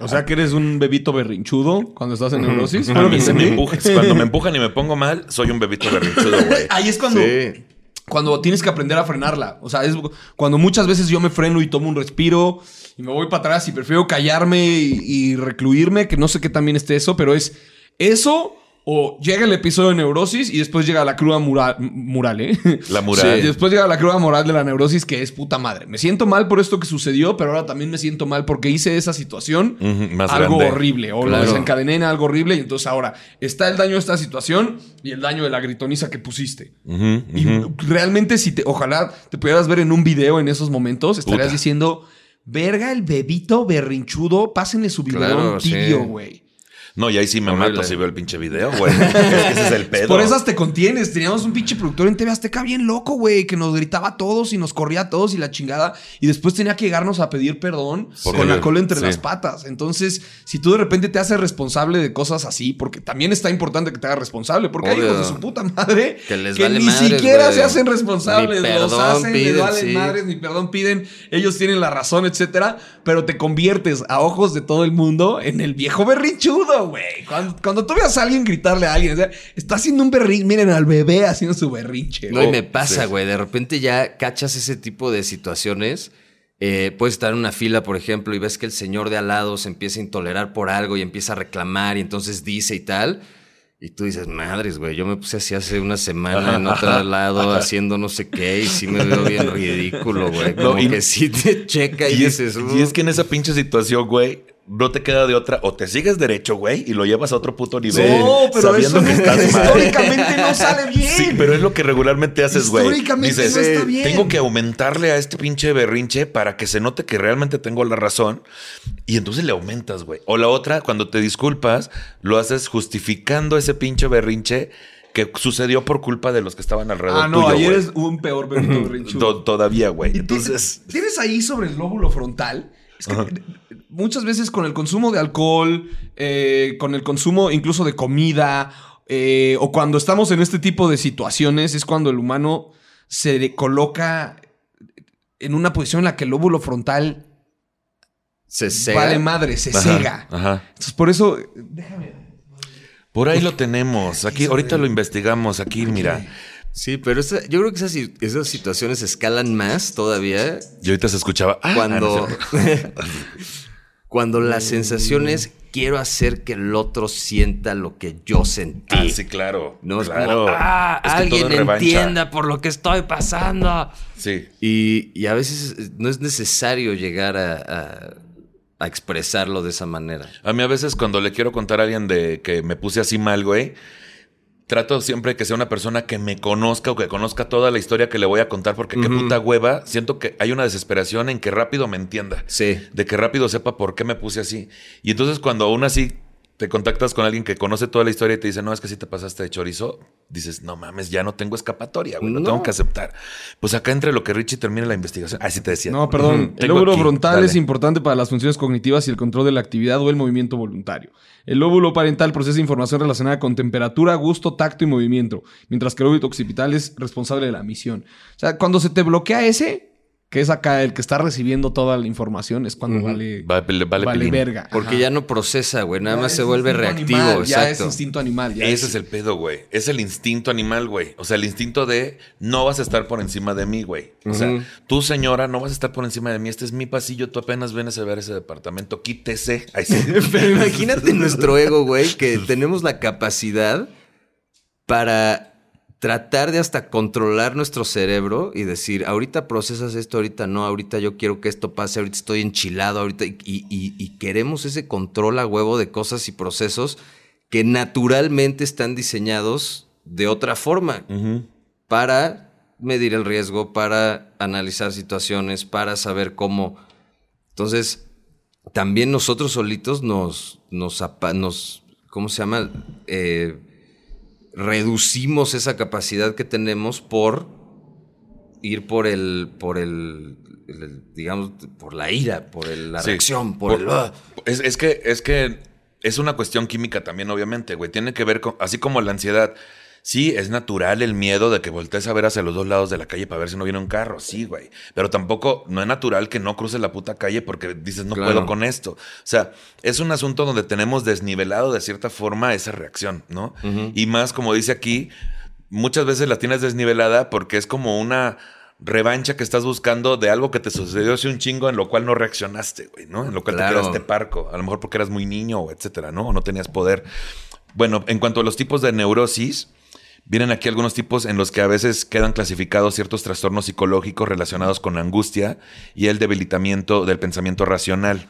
Speaker 4: O sea que eres un bebito berrinchudo cuando estás en neurosis.
Speaker 2: A mí se me empujas. Cuando me empujan y me pongo mal, soy un bebito berrinchudo, güey.
Speaker 4: Ahí es cuando,
Speaker 3: Sí.
Speaker 4: cuando tienes que aprender a frenarla. O sea, es cuando muchas veces yo me freno y tomo un respiro y me voy para atrás y prefiero callarme y, y recluirme, que no sé qué también esté eso, pero es eso o llega el episodio de neurosis y después llega la cruda mural, mural ¿eh?
Speaker 2: La mural.
Speaker 4: Sí, después llega la cruda moral de la neurosis que es puta madre. Me siento mal por esto que sucedió, pero ahora también me siento mal porque hice esa situación
Speaker 2: más
Speaker 4: algo
Speaker 2: grande.
Speaker 4: horrible o lo
Speaker 3: Claro.
Speaker 4: desencadené en algo horrible y entonces ahora está el daño de esta situación y el daño de la gritoniza que pusiste. Y realmente si te, ojalá te pudieras ver en un video en esos momentos, estarías
Speaker 2: Puta.
Speaker 4: diciendo, verga el bebito berrinchudo, pásenle su
Speaker 3: Claro, sí.
Speaker 4: tibio, güey.
Speaker 2: No, y ahí sí me
Speaker 3: Horrible.
Speaker 2: mato si veo el pinche video, güey. Es que ese es el pedo.
Speaker 4: Por esas te contienes. Teníamos un pinche productor en TV Azteca bien loco, güey, que nos gritaba a todos y nos corría a todos y la chingada. Y después tenía que llegarnos a pedir perdón
Speaker 2: Por
Speaker 4: con la cola entre
Speaker 2: Sí.
Speaker 4: las patas. Entonces, si tú de repente te haces responsable de cosas así, porque también está importante que te hagas responsable, porque hay hijos de su puta madre
Speaker 3: Que les
Speaker 4: que
Speaker 3: vale
Speaker 4: ni
Speaker 3: madres,
Speaker 4: siquiera
Speaker 3: güey.
Speaker 4: se hacen responsables,
Speaker 3: Ni
Speaker 4: los
Speaker 3: perdón
Speaker 4: hacen, les
Speaker 3: piden,
Speaker 4: valen
Speaker 3: sí.
Speaker 4: madres, ni perdón piden, ellos tienen la razón, etcétera, pero te conviertes a ojos de todo el mundo en el viejo berrinchudo, güey. Cuando, cuando tú veas a alguien gritarle a alguien, o sea, está haciendo un berrinche, miren al bebé haciendo su berrinche.
Speaker 3: No, y me pasa,
Speaker 2: sí.
Speaker 3: güey. De repente ya cachas ese tipo de situaciones. Eh, puedes estar en una fila, por ejemplo, y ves que el señor de al lado se empieza a intolerar por algo y empieza a reclamar y entonces dice y tal. Y tú dices, madres, güey, yo me puse así hace una semana en otro [LAUGHS] lado haciendo no sé qué y sí me veo bien ridículo, güey.
Speaker 2: No,
Speaker 3: Como
Speaker 2: y-
Speaker 3: que sí te checa y,
Speaker 2: Y es,
Speaker 3: dices,
Speaker 2: y es que en esa pinche situación, güey, no te queda de otra. O te sigues derecho, güey, y lo llevas a otro puto nivel.
Speaker 4: No, pero
Speaker 2: sabiendo
Speaker 4: eso
Speaker 2: que
Speaker 4: no-
Speaker 2: estás [LAUGHS] mal.
Speaker 4: históricamente no sale bien.
Speaker 2: Sí, pero es lo que regularmente haces, güey.
Speaker 4: Históricamente
Speaker 2: Dices,
Speaker 4: no está bien.
Speaker 2: tengo que aumentarle a este pinche berrinche para que se note que realmente tengo la razón. Y entonces le aumentas, güey. O la otra, cuando te disculpas, lo haces justificando ese pinche berrinche que sucedió por culpa de los que estaban alrededor
Speaker 4: Ah, no,
Speaker 2: tuyo,
Speaker 4: ayer
Speaker 2: güey.
Speaker 4: es un peor.
Speaker 2: To- Todavía, güey. Entonces...
Speaker 4: ti- tienes ahí sobre el lóbulo frontal. Es que muchas veces con el consumo de alcohol, eh, con el consumo incluso de comida, eh, o cuando estamos en este tipo de situaciones, es cuando el humano se coloca en una posición en la que el lóbulo frontal
Speaker 3: se cega.
Speaker 4: vale madre, se
Speaker 2: Ajá,
Speaker 4: cega.
Speaker 2: Ajá.
Speaker 4: Entonces, por eso, déjame.
Speaker 2: Por ahí lo tenemos. Aquí, ahorita lo investigamos. Aquí, mira.
Speaker 3: Sí, pero esa- yo creo que esas, si- esas situaciones escalan más todavía
Speaker 2: Y ahorita se escuchaba. ah,
Speaker 3: cuando,
Speaker 2: ah, no sé. [LAUGHS]
Speaker 3: cuando la sensación es quiero hacer que el otro sienta lo que yo sentí.
Speaker 2: Ah, sí, claro.
Speaker 3: No es como, ah,
Speaker 2: Es que todo
Speaker 3: alguien entienda por lo que estoy pasando.
Speaker 2: Sí.
Speaker 3: Y, y a veces eh, no es necesario llegar a, a- a expresarlo de esa manera.
Speaker 2: A mí a veces cuando le quiero contar a alguien de que me puse así mal, güey, trato siempre que sea una persona que me conozca o que conozca toda la historia que le voy a contar, porque qué puta hueva. Siento que hay una desesperación en que rápido me entienda.
Speaker 3: Sí.
Speaker 2: De que rápido sepa por qué me puse así. Y entonces cuando aún así te contactas con alguien que conoce toda la historia y te dice, no, es que si te pasaste de chorizo, dices, no mames, ya no tengo escapatoria, güey, no,
Speaker 3: No.
Speaker 2: tengo que aceptar. Pues acá entre lo que Richie termine la investigación. Así te decía.
Speaker 4: No, perdón. El lóbulo
Speaker 2: aquí,
Speaker 4: frontal
Speaker 2: dale.
Speaker 4: es importante para las funciones cognitivas y el control de la actividad o el movimiento voluntario. El lóbulo parental procesa información relacionada con temperatura, gusto, tacto y movimiento, mientras que el lóbulo occipital es responsable de la misión. O sea, cuando se te bloquea ese, que es acá el que está recibiendo toda la información, es cuando vale,
Speaker 2: Vale,
Speaker 4: verga.
Speaker 3: Porque
Speaker 4: Ajá.
Speaker 3: ya no procesa, güey. Nada
Speaker 4: Ya
Speaker 3: más se vuelve reactivo.
Speaker 4: animal, Ya es
Speaker 3: exacto.
Speaker 4: instinto animal. ya
Speaker 2: Ese es el pedo, güey. Es el instinto animal, güey. O sea, el instinto de no vas a estar por encima de mí, güey. O sea, tú, señora, no vas a estar por encima de mí. Este es mi pasillo. Tú apenas vienes a ver ese departamento. Quítese. Ahí sí. [LAUGHS]
Speaker 3: Pero imagínate [LAUGHS] nuestro ego, güey, que [LAUGHS] tenemos la capacidad para tratar de hasta controlar nuestro cerebro y decir, ahorita procesas esto, ahorita no, ahorita yo quiero que esto pase, ahorita estoy enchilado, ahorita y, y- y queremos ese control a huevo de cosas y procesos que naturalmente están diseñados de otra forma para medir el riesgo, para analizar situaciones, para saber cómo. Entonces, también nosotros solitos nos, nos, nos ¿cómo se llama? Eh, reducimos esa capacidad que tenemos por ir por el, por el, el- digamos, por la ira, por el- la
Speaker 2: Sí.
Speaker 3: reacción, por, el... ah.
Speaker 2: Es, es que, es que es una cuestión química también, obviamente, güey. Tiene que ver con, así como la ansiedad. Sí, es natural el miedo de que voltees a ver hacia los dos lados de la calle para ver si no viene un carro. Sí, güey. Pero tampoco, no es natural que no cruces la puta calle porque dices, no
Speaker 3: Claro.
Speaker 2: puedo con esto. O sea, es un asunto donde tenemos desnivelado de cierta forma esa reacción, ¿no? Y más, como dice aquí, muchas veces la tienes desnivelada porque es como una revancha que estás buscando de algo que te sucedió hace un chingo en lo cual no reaccionaste, güey, ¿no? En lo cual
Speaker 3: Claro.
Speaker 2: te quedaste parco. A lo mejor porque eras muy niño, o etcétera, ¿no? O no tenías poder. Bueno, en cuanto a los tipos de neurosis, vienen aquí algunos tipos en los que a veces quedan clasificados ciertos trastornos psicológicos relacionados con la angustia y el debilitamiento del pensamiento racional.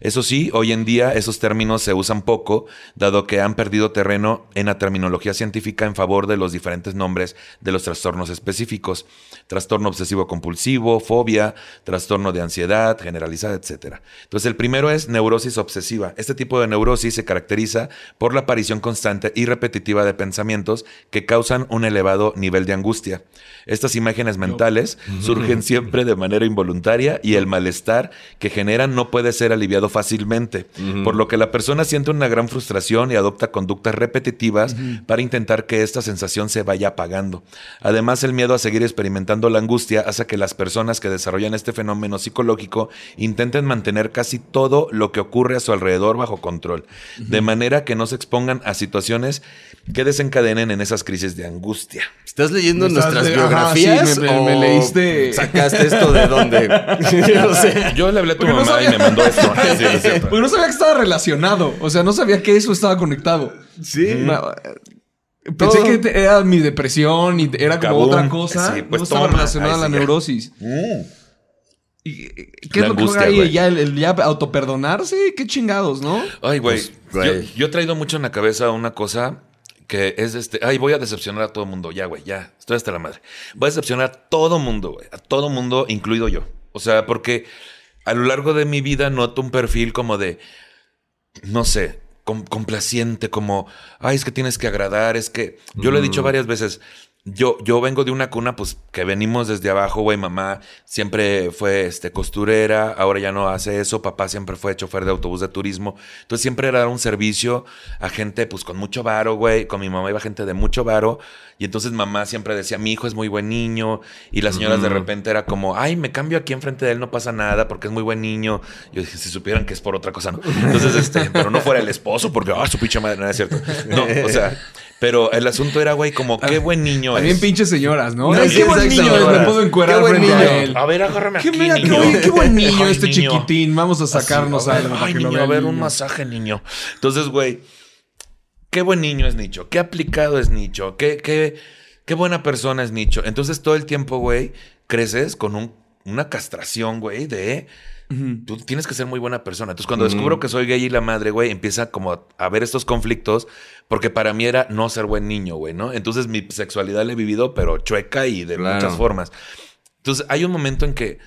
Speaker 2: Eso sí, hoy en día esos términos se usan poco, dado que han perdido terreno en la terminología científica en favor de los diferentes nombres de los trastornos específicos. Trastorno obsesivo compulsivo, fobia, trastorno de ansiedad generalizada, etc. Entonces el primero es neurosis obsesiva. Este tipo de neurosis se caracteriza por la aparición constante y repetitiva de pensamientos que causan un elevado nivel de angustia. Estas imágenes mentales surgen siempre de manera involuntaria y el malestar que generan no puede ser aliviado fácilmente, por lo que la persona siente una gran frustración y adopta conductas repetitivas para intentar que esta sensación se vaya apagando. Además, el miedo a seguir experimentando la angustia hace que las personas que desarrollan este fenómeno psicológico intenten mantener casi todo lo que ocurre a su alrededor bajo control, de manera que no se expongan a situaciones que desencadenen en esas crisis de angustia.
Speaker 3: ¿Estás leyendo nuestras
Speaker 4: ajá,
Speaker 3: biografías?
Speaker 4: sí, me- me-
Speaker 3: o
Speaker 4: me leíste-
Speaker 3: ¿Sacaste esto de dónde? [LAUGHS]
Speaker 2: Yo le hablé a tu
Speaker 4: Porque
Speaker 2: mamá y me mandó esto. [LAUGHS] Sí, es cierto.
Speaker 4: Porque no sabía que estaba relacionado. O sea, no sabía que eso estaba conectado.
Speaker 3: sí.
Speaker 4: No, eh, Pensé
Speaker 3: Todo.
Speaker 4: que era mi depresión y era como otra cosa.
Speaker 2: Sí, pues
Speaker 4: no estaba
Speaker 2: toma.
Speaker 4: relacionada a
Speaker 2: Ahí
Speaker 4: la
Speaker 2: sí ya.
Speaker 4: neurosis.
Speaker 2: Mm.
Speaker 4: ¿Y, ¿Qué
Speaker 2: La
Speaker 4: es lo que
Speaker 2: angustia,
Speaker 4: juega ahí?
Speaker 2: güey.
Speaker 4: ¿Ya, el, el ya autoperdonarse? ¿Qué chingados, no?
Speaker 2: Ay, güey.
Speaker 3: Pues, güey.
Speaker 2: Yo, yo he traído mucho en la cabeza una cosa que es este. Ay, voy a decepcionar a todo mundo. Ya, güey, ya. Estoy hasta la madre. Voy a decepcionar a todo mundo, güey. A todo mundo, incluido yo. O sea, porque a lo largo de mi vida noto un perfil como de. No sé. com- complaciente, como, ay, es que tienes que agradar, es que yo lo he dicho varias veces, yo, yo vengo de una cuna, pues, que venimos desde abajo, güey, mamá siempre fue, este, costurera, ahora ya no hace eso, papá siempre fue chofer de autobús de turismo, entonces siempre era dar un servicio a gente, pues, con mucho varo, güey, con mi mamá iba gente de mucho varo, y entonces mamá siempre decía, mi hijo es muy buen niño, y las señoras de repente era como, ay, me cambio aquí enfrente de él, no pasa nada, porque es muy buen niño, yo dije, si supieran que es por otra cosa, ¿no? Entonces, este, pero no fuera el esposo, porque, ah, su pinche madre, no es cierto, no, o sea... Pero el asunto era, güey, como qué buen niño
Speaker 4: También
Speaker 2: es.
Speaker 4: pinches señoras, ¿no?
Speaker 3: No, sí,
Speaker 4: qué buen niño es, me puedo encuerar
Speaker 3: Qué buen
Speaker 4: a él.
Speaker 2: A ver, agárrame
Speaker 4: Qué,
Speaker 2: aquí,
Speaker 4: mira, qué,
Speaker 2: niño.
Speaker 4: buen- qué buen niño
Speaker 2: Ay,
Speaker 4: este
Speaker 2: niño.
Speaker 4: chiquitín. Vamos a sacarnos
Speaker 2: Así,
Speaker 4: algo. para
Speaker 2: Ay, niño, a ver, un
Speaker 4: niño.
Speaker 2: masaje, niño. Entonces, güey, qué buen niño es Nicho. Qué aplicado es Nicho. Qué, qué, qué buena persona es Nicho. Entonces, todo el tiempo, güey, creces con un- una castración, güey, de Tú tienes que ser muy buena persona. Entonces, cuando descubro que soy gay y la madre, güey, empieza como a haber estos conflictos, porque para mí era no ser buen niño, güey, ¿no? Entonces, mi sexualidad la he vivido, pero chueca y de
Speaker 3: Claro.
Speaker 2: muchas formas. Entonces, hay un momento en que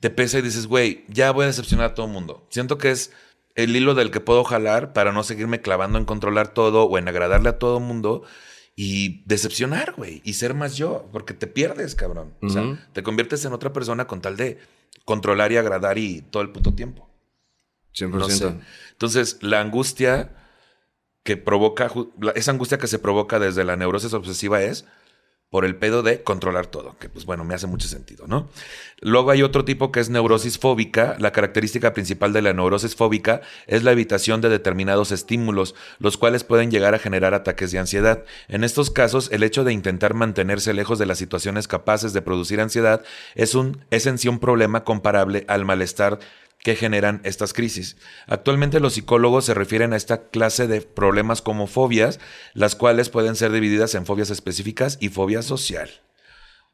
Speaker 2: te pesa y dices, güey, ya voy a decepcionar a todo el mundo. Siento que es el hilo del que puedo jalar para no seguirme clavando en controlar todo o en agradarle a todo el mundo y decepcionar, güey, y ser más yo, porque te pierdes, cabrón. O sea, te conviertes en otra persona con tal de controlar y agradar y todo el puto tiempo.
Speaker 3: 100%.
Speaker 2: No sé. Entonces, la angustia que provoca, esa angustia que se provoca desde la neurosis obsesiva es por el pedo de controlar todo, que pues bueno, me hace mucho sentido, ¿no? Luego hay otro tipo que es neurosis fóbica. La característica principal de la neurosis fóbica es la evitación de determinados estímulos, los cuales pueden llegar a generar ataques de ansiedad. En estos casos, el hecho de intentar mantenerse lejos de las situaciones capaces de producir ansiedad es, un, es en sí un problema comparable al malestar que generan estas crisis. Actualmente los psicólogos se refieren a esta clase de problemas como fobias, las cuales pueden ser divididas en fobias específicas y fobia social.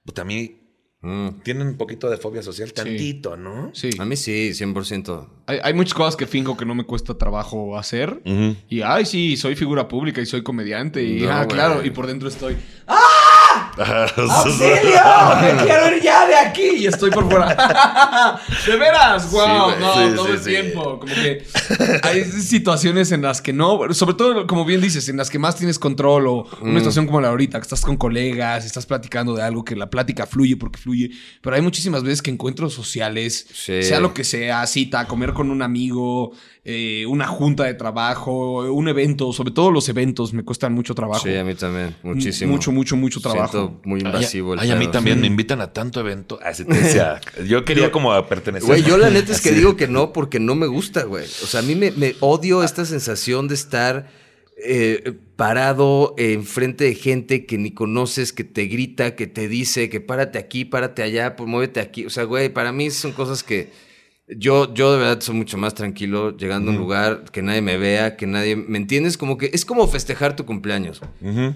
Speaker 2: Puta, a mí
Speaker 3: Mm.
Speaker 2: tienen un poquito de fobia social, tantito, ¿no?
Speaker 4: Sí.
Speaker 3: A mí sí, 100%.
Speaker 4: Hay, hay muchas cosas que finjo que no me cuesta trabajo hacer. Y, ay, sí, soy figura pública y soy comediante. Y,
Speaker 3: No,
Speaker 4: ah,
Speaker 3: güey.
Speaker 4: claro, y por dentro estoy,
Speaker 2: Ah,
Speaker 4: ¡Auxilio! [LAUGHS] ¡Me quiero ir ya de aquí! Y estoy por fuera. [LAUGHS] ¡De veras! ¡Wow!
Speaker 3: güey.
Speaker 4: no,
Speaker 2: Sí,
Speaker 4: todo
Speaker 2: sí,
Speaker 4: el
Speaker 2: sí.
Speaker 4: tiempo. Como que hay situaciones en las que no, sobre todo, como bien dices, en las que más tienes control o
Speaker 2: Mm.
Speaker 4: una situación como la ahorita, que estás con colegas, estás platicando de algo que la plática fluye porque fluye. Pero hay muchísimas veces que encuentros sociales,
Speaker 3: Sí.
Speaker 4: sea lo que sea, cita, comer con un amigo, eh, una junta de trabajo, un evento, sobre todo los eventos me cuestan mucho trabajo.
Speaker 3: Sí, a mí también. Muchísimo.
Speaker 4: Mucho, mucho, mucho trabajo.
Speaker 3: Siento muy
Speaker 2: Ay,
Speaker 3: invasivo el
Speaker 2: ay, a mí también me invitan a tanto evento. Ah, [LAUGHS] yo quería como a pertenecer.
Speaker 3: Güey, yo la neta es que [LAUGHS]
Speaker 2: Así.
Speaker 3: digo que no porque no me gusta, güey. O sea, a mí me, me odio esta sensación de estar eh, parado enfrente de gente que ni conoces, que te grita, que te dice que párate aquí, párate allá, pues muévete aquí. O sea, güey, para mí son cosas que yo, yo de verdad soy mucho más tranquilo llegando a un lugar, que nadie me vea, que nadie... ¿Me entiendes? Como que es como festejar tu cumpleaños.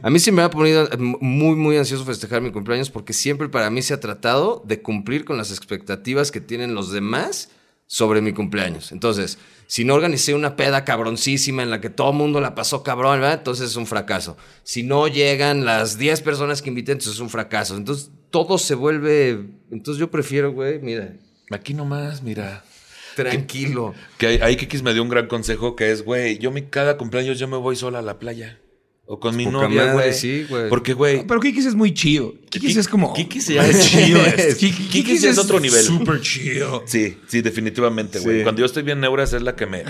Speaker 3: A mí sí me ha ponido muy, muy ansioso festejar mi cumpleaños porque siempre para mí se ha tratado de cumplir con las expectativas que tienen los demás sobre mi cumpleaños. Entonces, si no organicé una peda cabroncísima en la que todo el mundo la pasó cabrón, ¿verdad? entonces es un fracaso. Si no llegan las 10 personas que invité, entonces es un fracaso. Entonces, todo se vuelve... Entonces yo prefiero, güey, mira,
Speaker 2: Aquí nomás, mira.
Speaker 3: tranquilo.
Speaker 2: Que ahí- ahí Kikis me dio un gran consejo que es, güey, yo mi, cada cumpleaños yo me voy sola a la playa. O con mi
Speaker 3: Poca
Speaker 2: novia, güey.
Speaker 3: sí, güey.
Speaker 2: Porque, güey,
Speaker 4: Pero Kikis es muy chido. Kikis es como.
Speaker 2: Kikis ya es chido. Kikis es otro nivel.
Speaker 4: Súper chido.
Speaker 2: Sí, sí, definitivamente, güey.
Speaker 3: Sí.
Speaker 2: Cuando yo estoy bien neuras es la que me...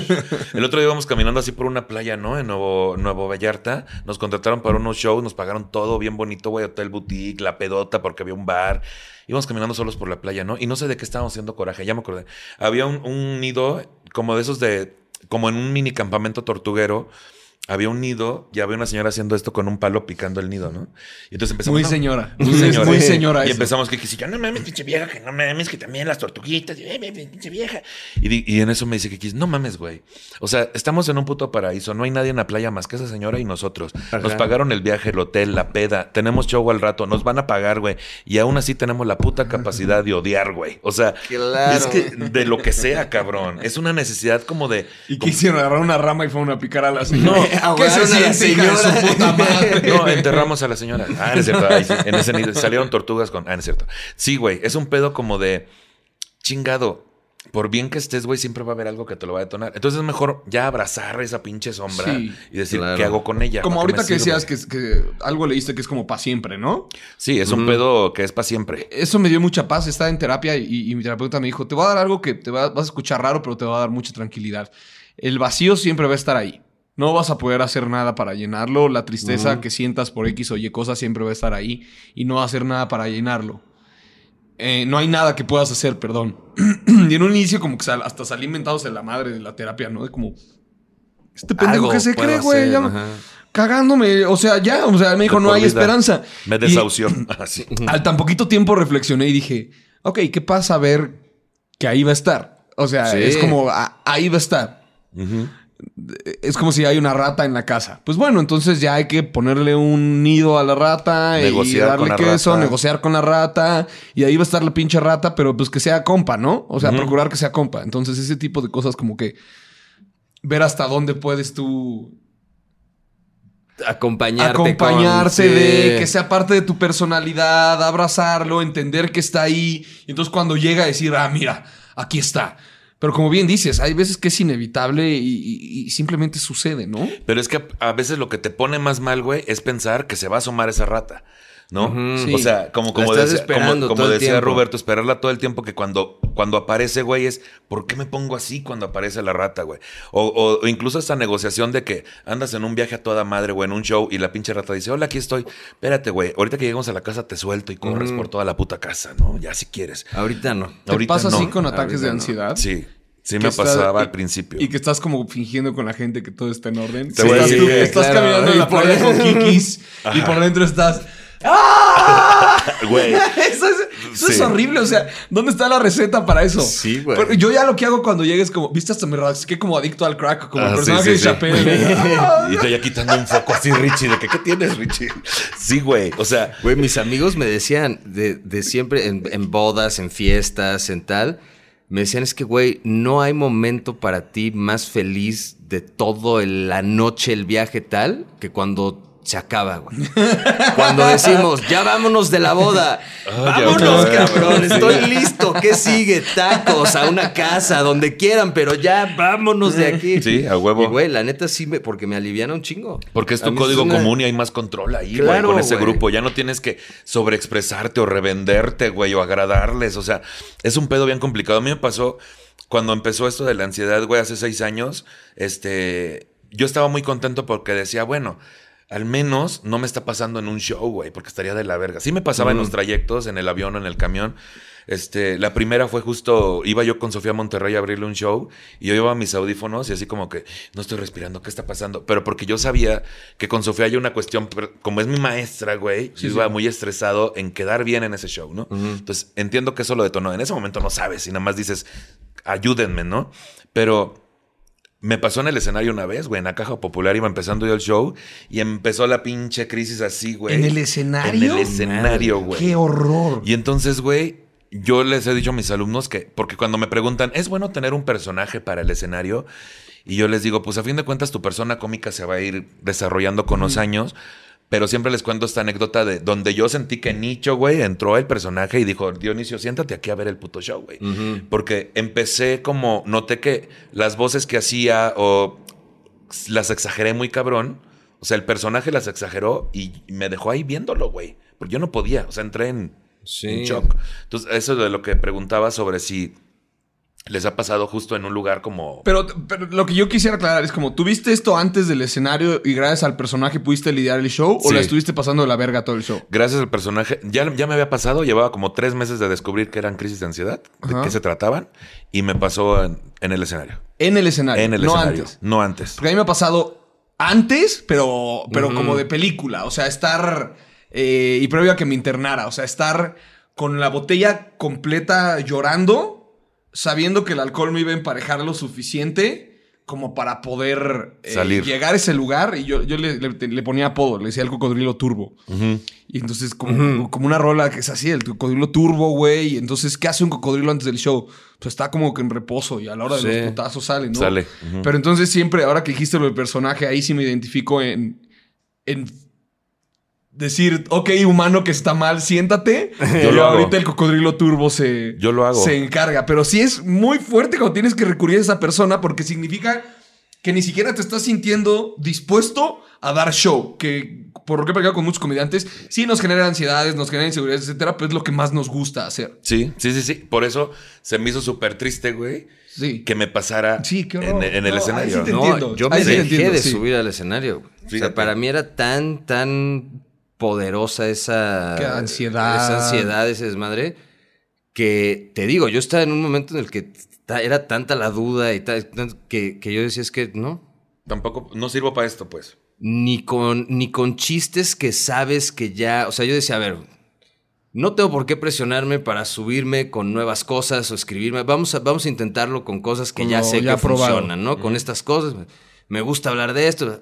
Speaker 2: [LAUGHS] El otro día íbamos caminando así por una playa, ¿no? En Nuevo, Nuevo Vallarta. Nos contrataron para unos shows, nos pagaron todo bien bonito, güey. Hotel boutique, la pedota porque había un bar. Íbamos caminando solos por la playa, ¿no? Y no sé de qué estábamos haciendo coraje, ya me acordé. Había un, un nido como de esos de... Como en un mini campamento tortuguero. Había un nido y había una señora haciendo esto con un palo picando el nido, ¿no? Y entonces empezamos...
Speaker 4: Muy
Speaker 2: no,
Speaker 4: señora. [LAUGHS]
Speaker 2: Muy señora.
Speaker 4: muy señora
Speaker 2: Y
Speaker 4: eso.
Speaker 2: empezamos que yo, no mames, pinche vieja, que no mames, que también las tortuguitas, y, "Eh, eh, pinche vieja. Y, y en eso me dice Kikis, no mames, güey. O sea, estamos en un puto paraíso, no hay nadie en la playa más que esa señora y nosotros. Nos pagaron el viaje, el hotel, la peda, tenemos show al rato, nos van a pagar, güey. Y aún así tenemos la puta capacidad de odiar, güey. O sea,
Speaker 3: Claro.
Speaker 2: es que de lo que sea, cabrón. Es una necesidad como de...
Speaker 4: Y quisieron agarrar una rama y fueron a picar a la
Speaker 2: No,
Speaker 4: señora. ¿Qué
Speaker 3: ahogaron [LAUGHS]
Speaker 4: se
Speaker 3: a la señora?
Speaker 4: su puta madre?
Speaker 2: No, enterramos a la señora. Ah, no es cierto. Ay, sí, en ese nido salieron tortugas con. Ah, no es cierto. Sí, güey. Es un pedo como de chingado. Por bien que estés, güey, siempre va a haber algo que te lo va a detonar. Entonces es mejor ya abrazar esa pinche sombra
Speaker 4: Sí,
Speaker 2: y decir,
Speaker 3: claro.
Speaker 2: ¿qué hago con ella?
Speaker 4: Como
Speaker 2: ¿Para qué
Speaker 4: ahorita que decías que, que algo leíste que es como para siempre, ¿no?
Speaker 2: Sí, es un pedo que es para siempre.
Speaker 4: Eso me dio mucha paz. Estaba en terapia y, y mi terapeuta me dijo, te voy a dar algo que te va- vas a escuchar raro, pero te va a dar mucha tranquilidad. El vacío siempre va a estar ahí. No vas a poder hacer nada para llenarlo. La tristeza que sientas por X o Y cosas siempre va a estar ahí y no va a hacer nada para llenarlo. Eh, no hay nada que puedas hacer, perdón. [CLEARS THROAT] y en un inicio como que sal- hasta salí inventados de la madre de la terapia, ¿no? De como... Este pendejo
Speaker 3: Algo
Speaker 4: que se cree, güey. Cagándome. O sea, ya. O sea, me dijo, no hay esperanza.
Speaker 2: Me desahució. [CLEARS THROAT] [LAUGHS] Así.
Speaker 4: al tan poquito tiempo reflexioné y dije, ok, ¿qué pasa a ver que ahí va a estar? O sea,
Speaker 3: Sí.
Speaker 4: es como, a- ahí va a estar.
Speaker 2: Ujú.
Speaker 4: Es como si hay una rata en la casa. Pues bueno, entonces ya hay que ponerle un nido a la rata
Speaker 2: Negociar
Speaker 4: y darle queso,
Speaker 2: rata.
Speaker 4: negociar con la rata y ahí va a estar la pinche rata, pero pues que sea compa, ¿no? O sea, procurar que sea compa. Entonces ese tipo de cosas como que ver hasta dónde puedes tú
Speaker 3: Acompañarte.
Speaker 4: acompañarse
Speaker 3: con-
Speaker 4: de
Speaker 3: sí.
Speaker 4: que sea parte de tu personalidad, abrazarlo, entender que está ahí. Y entonces cuando llega a decir, ah, mira, aquí está. Pero como bien dices, hay veces que es inevitable y, simplemente sucede, ¿no?
Speaker 2: Pero es que a, a veces lo que te pone más mal, güey, es pensar que se va a asomar esa rata. ¿No?
Speaker 4: Sí.
Speaker 2: O sea, como, como decía, como- como decía. Roberto, esperarla todo el tiempo que cuando, cuando aparece, güey, es ¿por qué me pongo así cuando aparece la rata, güey? O, o- o incluso esta negociación de que andas en un viaje a toda madre, güey, en un show y la pinche rata dice, hola, aquí estoy. Espérate, güey, ahorita que lleguemos a la casa te suelto y corres por toda la puta casa, ¿no? Ya si quieres.
Speaker 3: Ahorita no.
Speaker 4: ¿Te
Speaker 2: Ahorita
Speaker 4: pasa
Speaker 2: no.
Speaker 4: así con ataques
Speaker 3: Ahorita
Speaker 4: de
Speaker 3: no.
Speaker 4: ansiedad?
Speaker 2: Sí, sí me pasaba
Speaker 4: y-
Speaker 2: al principio.
Speaker 4: Y que estás como fingiendo con la gente que todo está en orden.
Speaker 2: A
Speaker 4: estás
Speaker 2: decir,
Speaker 4: estás
Speaker 3: claro.
Speaker 4: caminando en la playa con Kikis y por dentro estás.
Speaker 2: Güey. [LAUGHS]
Speaker 4: Eso, es, eso es
Speaker 2: Sí.
Speaker 4: horrible. O sea, ¿dónde está la receta para eso?
Speaker 3: Sí, güey.
Speaker 4: Pero yo ya lo que hago cuando llegues como, viste hasta me rasqué como adicto al crack, como el
Speaker 2: Ah, sí,
Speaker 4: personaje
Speaker 2: sí,
Speaker 4: de. Chappelle. [LAUGHS]
Speaker 2: Y estoy ya quitando un foco así, Richie, de que, ¿qué tienes, Richie? Sí, güey. O sea,
Speaker 3: Güey, mis amigos me decían de, de siempre en, en bodas, en fiestas, en tal. Me decían, es que, güey, no hay momento para ti más feliz de todo el- la noche, el viaje tal, que cuando se acaba, güey. Cuando decimos, ya vámonos de la boda.
Speaker 2: Ah,
Speaker 3: vámonos, cabrón. Estoy listo. ¿Qué sigue? Tacos, a una casa, donde quieran, pero ya vámonos de aquí.
Speaker 2: Sí, a huevo.
Speaker 3: Y, güey, la neta sí, me, porque me aliviana un chingo.
Speaker 2: Porque es tu código
Speaker 3: una-
Speaker 2: común y hay más control ahí, güey, con ese
Speaker 3: güey.
Speaker 2: grupo. Ya no tienes que sobreexpresarte o revenderte, güey, o agradarles. O sea, es un pedo bien complicado. A mí me pasó cuando empezó esto de la ansiedad, güey, hace seis años. Este, yo estaba muy contento porque decía, bueno, al menos no me está pasando en un show, güey, porque estaría de la verga. Sí me pasaba en los trayectos, en el avión o en el camión. Este, la primera fue justo, iba yo con Sofía Monterrey a abrirle un show y yo llevaba mis audífonos y así como que no estoy respirando, ¿qué está pasando? Pero porque yo sabía que con Sofía hay una cuestión, como es mi maestra, güey, yo iba muy estresado en quedar bien en ese show, ¿no? Entonces entiendo que eso lo detonó. En ese momento no sabes y nada más dices, ayúdenme, ¿no? Pero me pasó en el escenario una vez, güey, en la caja popular iba empezando yo el show y empezó la pinche crisis así, güey.
Speaker 4: ¿En el escenario?
Speaker 2: En el escenario, güey.
Speaker 4: ¡Qué horror!
Speaker 2: Y entonces, güey, yo les he dicho a mis alumnos que, porque cuando me preguntan, ¿es bueno tener un personaje para el escenario? Y yo les digo, pues a fin de cuentas tu persona cómica se va a ir desarrollando con los años. Pero siempre les cuento esta anécdota de donde yo sentí que Nicho, güey, entró el personaje y dijo, Dionisio, siéntate aquí a ver el puto show, güey. Porque empecé como, noté que las voces que hacía o las exageré muy cabrón. O sea, el personaje las exageró y me dejó ahí viéndolo, güey. Porque yo no podía, o sea, entré en,
Speaker 3: Sí.
Speaker 2: en shock. Entonces, eso de lo que preguntaba sobre si les ha pasado justo en un lugar como...
Speaker 4: Pero, pero lo que yo quisiera aclarar es como, ¿tuviste esto antes del escenario y gracias al personaje pudiste lidiar el show o la estuviste pasando de la verga todo el show?
Speaker 2: Gracias al personaje, ya, ya me había pasado, llevaba como tres meses de descubrir que eran crisis de ansiedad, de qué se trataban, y me pasó en, en el escenario.
Speaker 4: En el escenario,
Speaker 2: En el
Speaker 4: no
Speaker 2: escenario,
Speaker 4: antes.
Speaker 2: no antes.
Speaker 4: Porque a mí me ha pasado antes, pero, pero como de película. O sea, estar. eh, y previo a que me internara. O sea, estar con la botella completa llorando, sabiendo que el alcohol me iba a emparejar lo suficiente como para poder eh,
Speaker 2: Salir.
Speaker 4: llegar a ese lugar. Y yo, yo le, le- le ponía apodo, le decía el cocodrilo turbo. Y entonces, como, como una rola que es así, el cocodrilo turbo, güey. Y entonces, ¿qué hace un cocodrilo antes del show? Pues está como que en reposo y a la hora de los putazos sale, ¿no?
Speaker 2: Sale.
Speaker 4: Pero entonces siempre, ahora que dijiste lo del personaje, ahí sí me identifico en, en decir, ok, humano que está mal, siéntate. [LAUGHS]
Speaker 2: Yo
Speaker 4: y
Speaker 2: lo hago.
Speaker 4: ahorita el cocodrilo turbo se,
Speaker 2: Yo lo hago.
Speaker 4: se encarga. Pero sí es muy fuerte cuando tienes que recurrir a esa persona porque significa que ni siquiera te estás sintiendo dispuesto a dar show. Que por lo que he platicado con muchos comediantes, sí nos genera ansiedades, nos genera inseguridades, etcétera, pero es lo que más nos gusta hacer.
Speaker 2: Sí, sí, sí, sí. Por eso se me hizo súper triste, güey,
Speaker 4: Sí.
Speaker 2: que me pasara
Speaker 4: Sí, qué
Speaker 2: en, el
Speaker 4: No, ahí
Speaker 2: escenario.
Speaker 4: sí te
Speaker 3: No,
Speaker 4: entiendo.
Speaker 3: yo
Speaker 4: Ahí
Speaker 3: me
Speaker 4: sí
Speaker 3: dejé
Speaker 4: entiendo,
Speaker 3: de subir al escenario. O sea, para mí era tan, tan poderosa esa
Speaker 4: Qué ansiedad.
Speaker 3: esa ansiedad, ese desmadre, que te digo, yo estaba en un momento en el que era tanta la duda y tal, que, que yo decía, es que no,
Speaker 2: Tampoco, no sirvo para esto, pues.
Speaker 3: ni con, ni con chistes que sabes que ya, o sea, yo decía, a ver, no tengo por qué presionarme para subirme con nuevas cosas o escribirme. Vamos a, vamos a intentarlo con cosas que ya sé
Speaker 4: ya
Speaker 3: que
Speaker 4: probado.
Speaker 3: funcionan, ¿no? Con estas cosas. me gusta hablar de esto.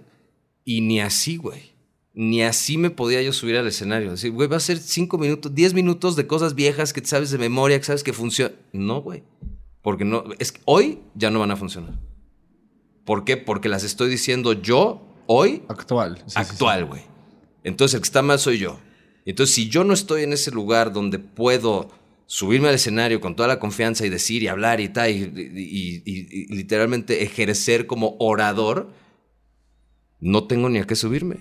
Speaker 3: Y ni así, güey. Ni así me podía yo subir al escenario. Decir, güey, va a ser cinco minutos, diez minutos de cosas viejas que sabes de memoria, que sabes que funcionan. No, güey. Porque no, es que hoy ya no van a funcionar. ¿Por qué? Porque las estoy diciendo yo hoy
Speaker 4: Actual. Sí, sí, sí.
Speaker 3: actual, güey. Entonces el que está mal soy yo. Entonces si yo no estoy en ese lugar donde puedo subirme al escenario con toda la confianza y decir y hablar y tal, y, y- y- y literalmente ejercer como orador, no tengo ni a qué subirme.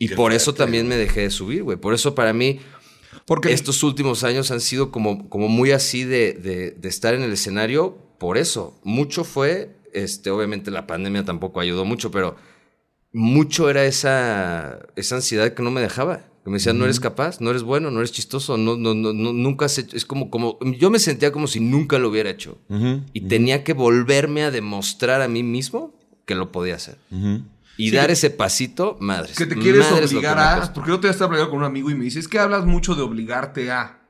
Speaker 3: Y
Speaker 2: Qué
Speaker 3: por eso también me dejé de subir, güey. Por eso para mí
Speaker 4: Porque
Speaker 3: estos últimos años han sido como, como muy así de, de- de estar en el escenario por eso. Mucho fue, este, obviamente la pandemia tampoco ayudó mucho, pero mucho era esa, esa ansiedad que no me dejaba. Que me decían, no eres capaz, no eres bueno, no eres chistoso, no, no, no, no- nunca has hecho. Es como, como, yo me sentía como si nunca lo hubiera hecho. Y tenía que volverme a demostrar a mí mismo que lo podía hacer. Y
Speaker 4: Sí,
Speaker 3: dar ese pasito, madres.
Speaker 4: que te quieres obligar a. Porque yo te estaba hablando con un amigo y me dice: Es que hablas mucho de obligarte a.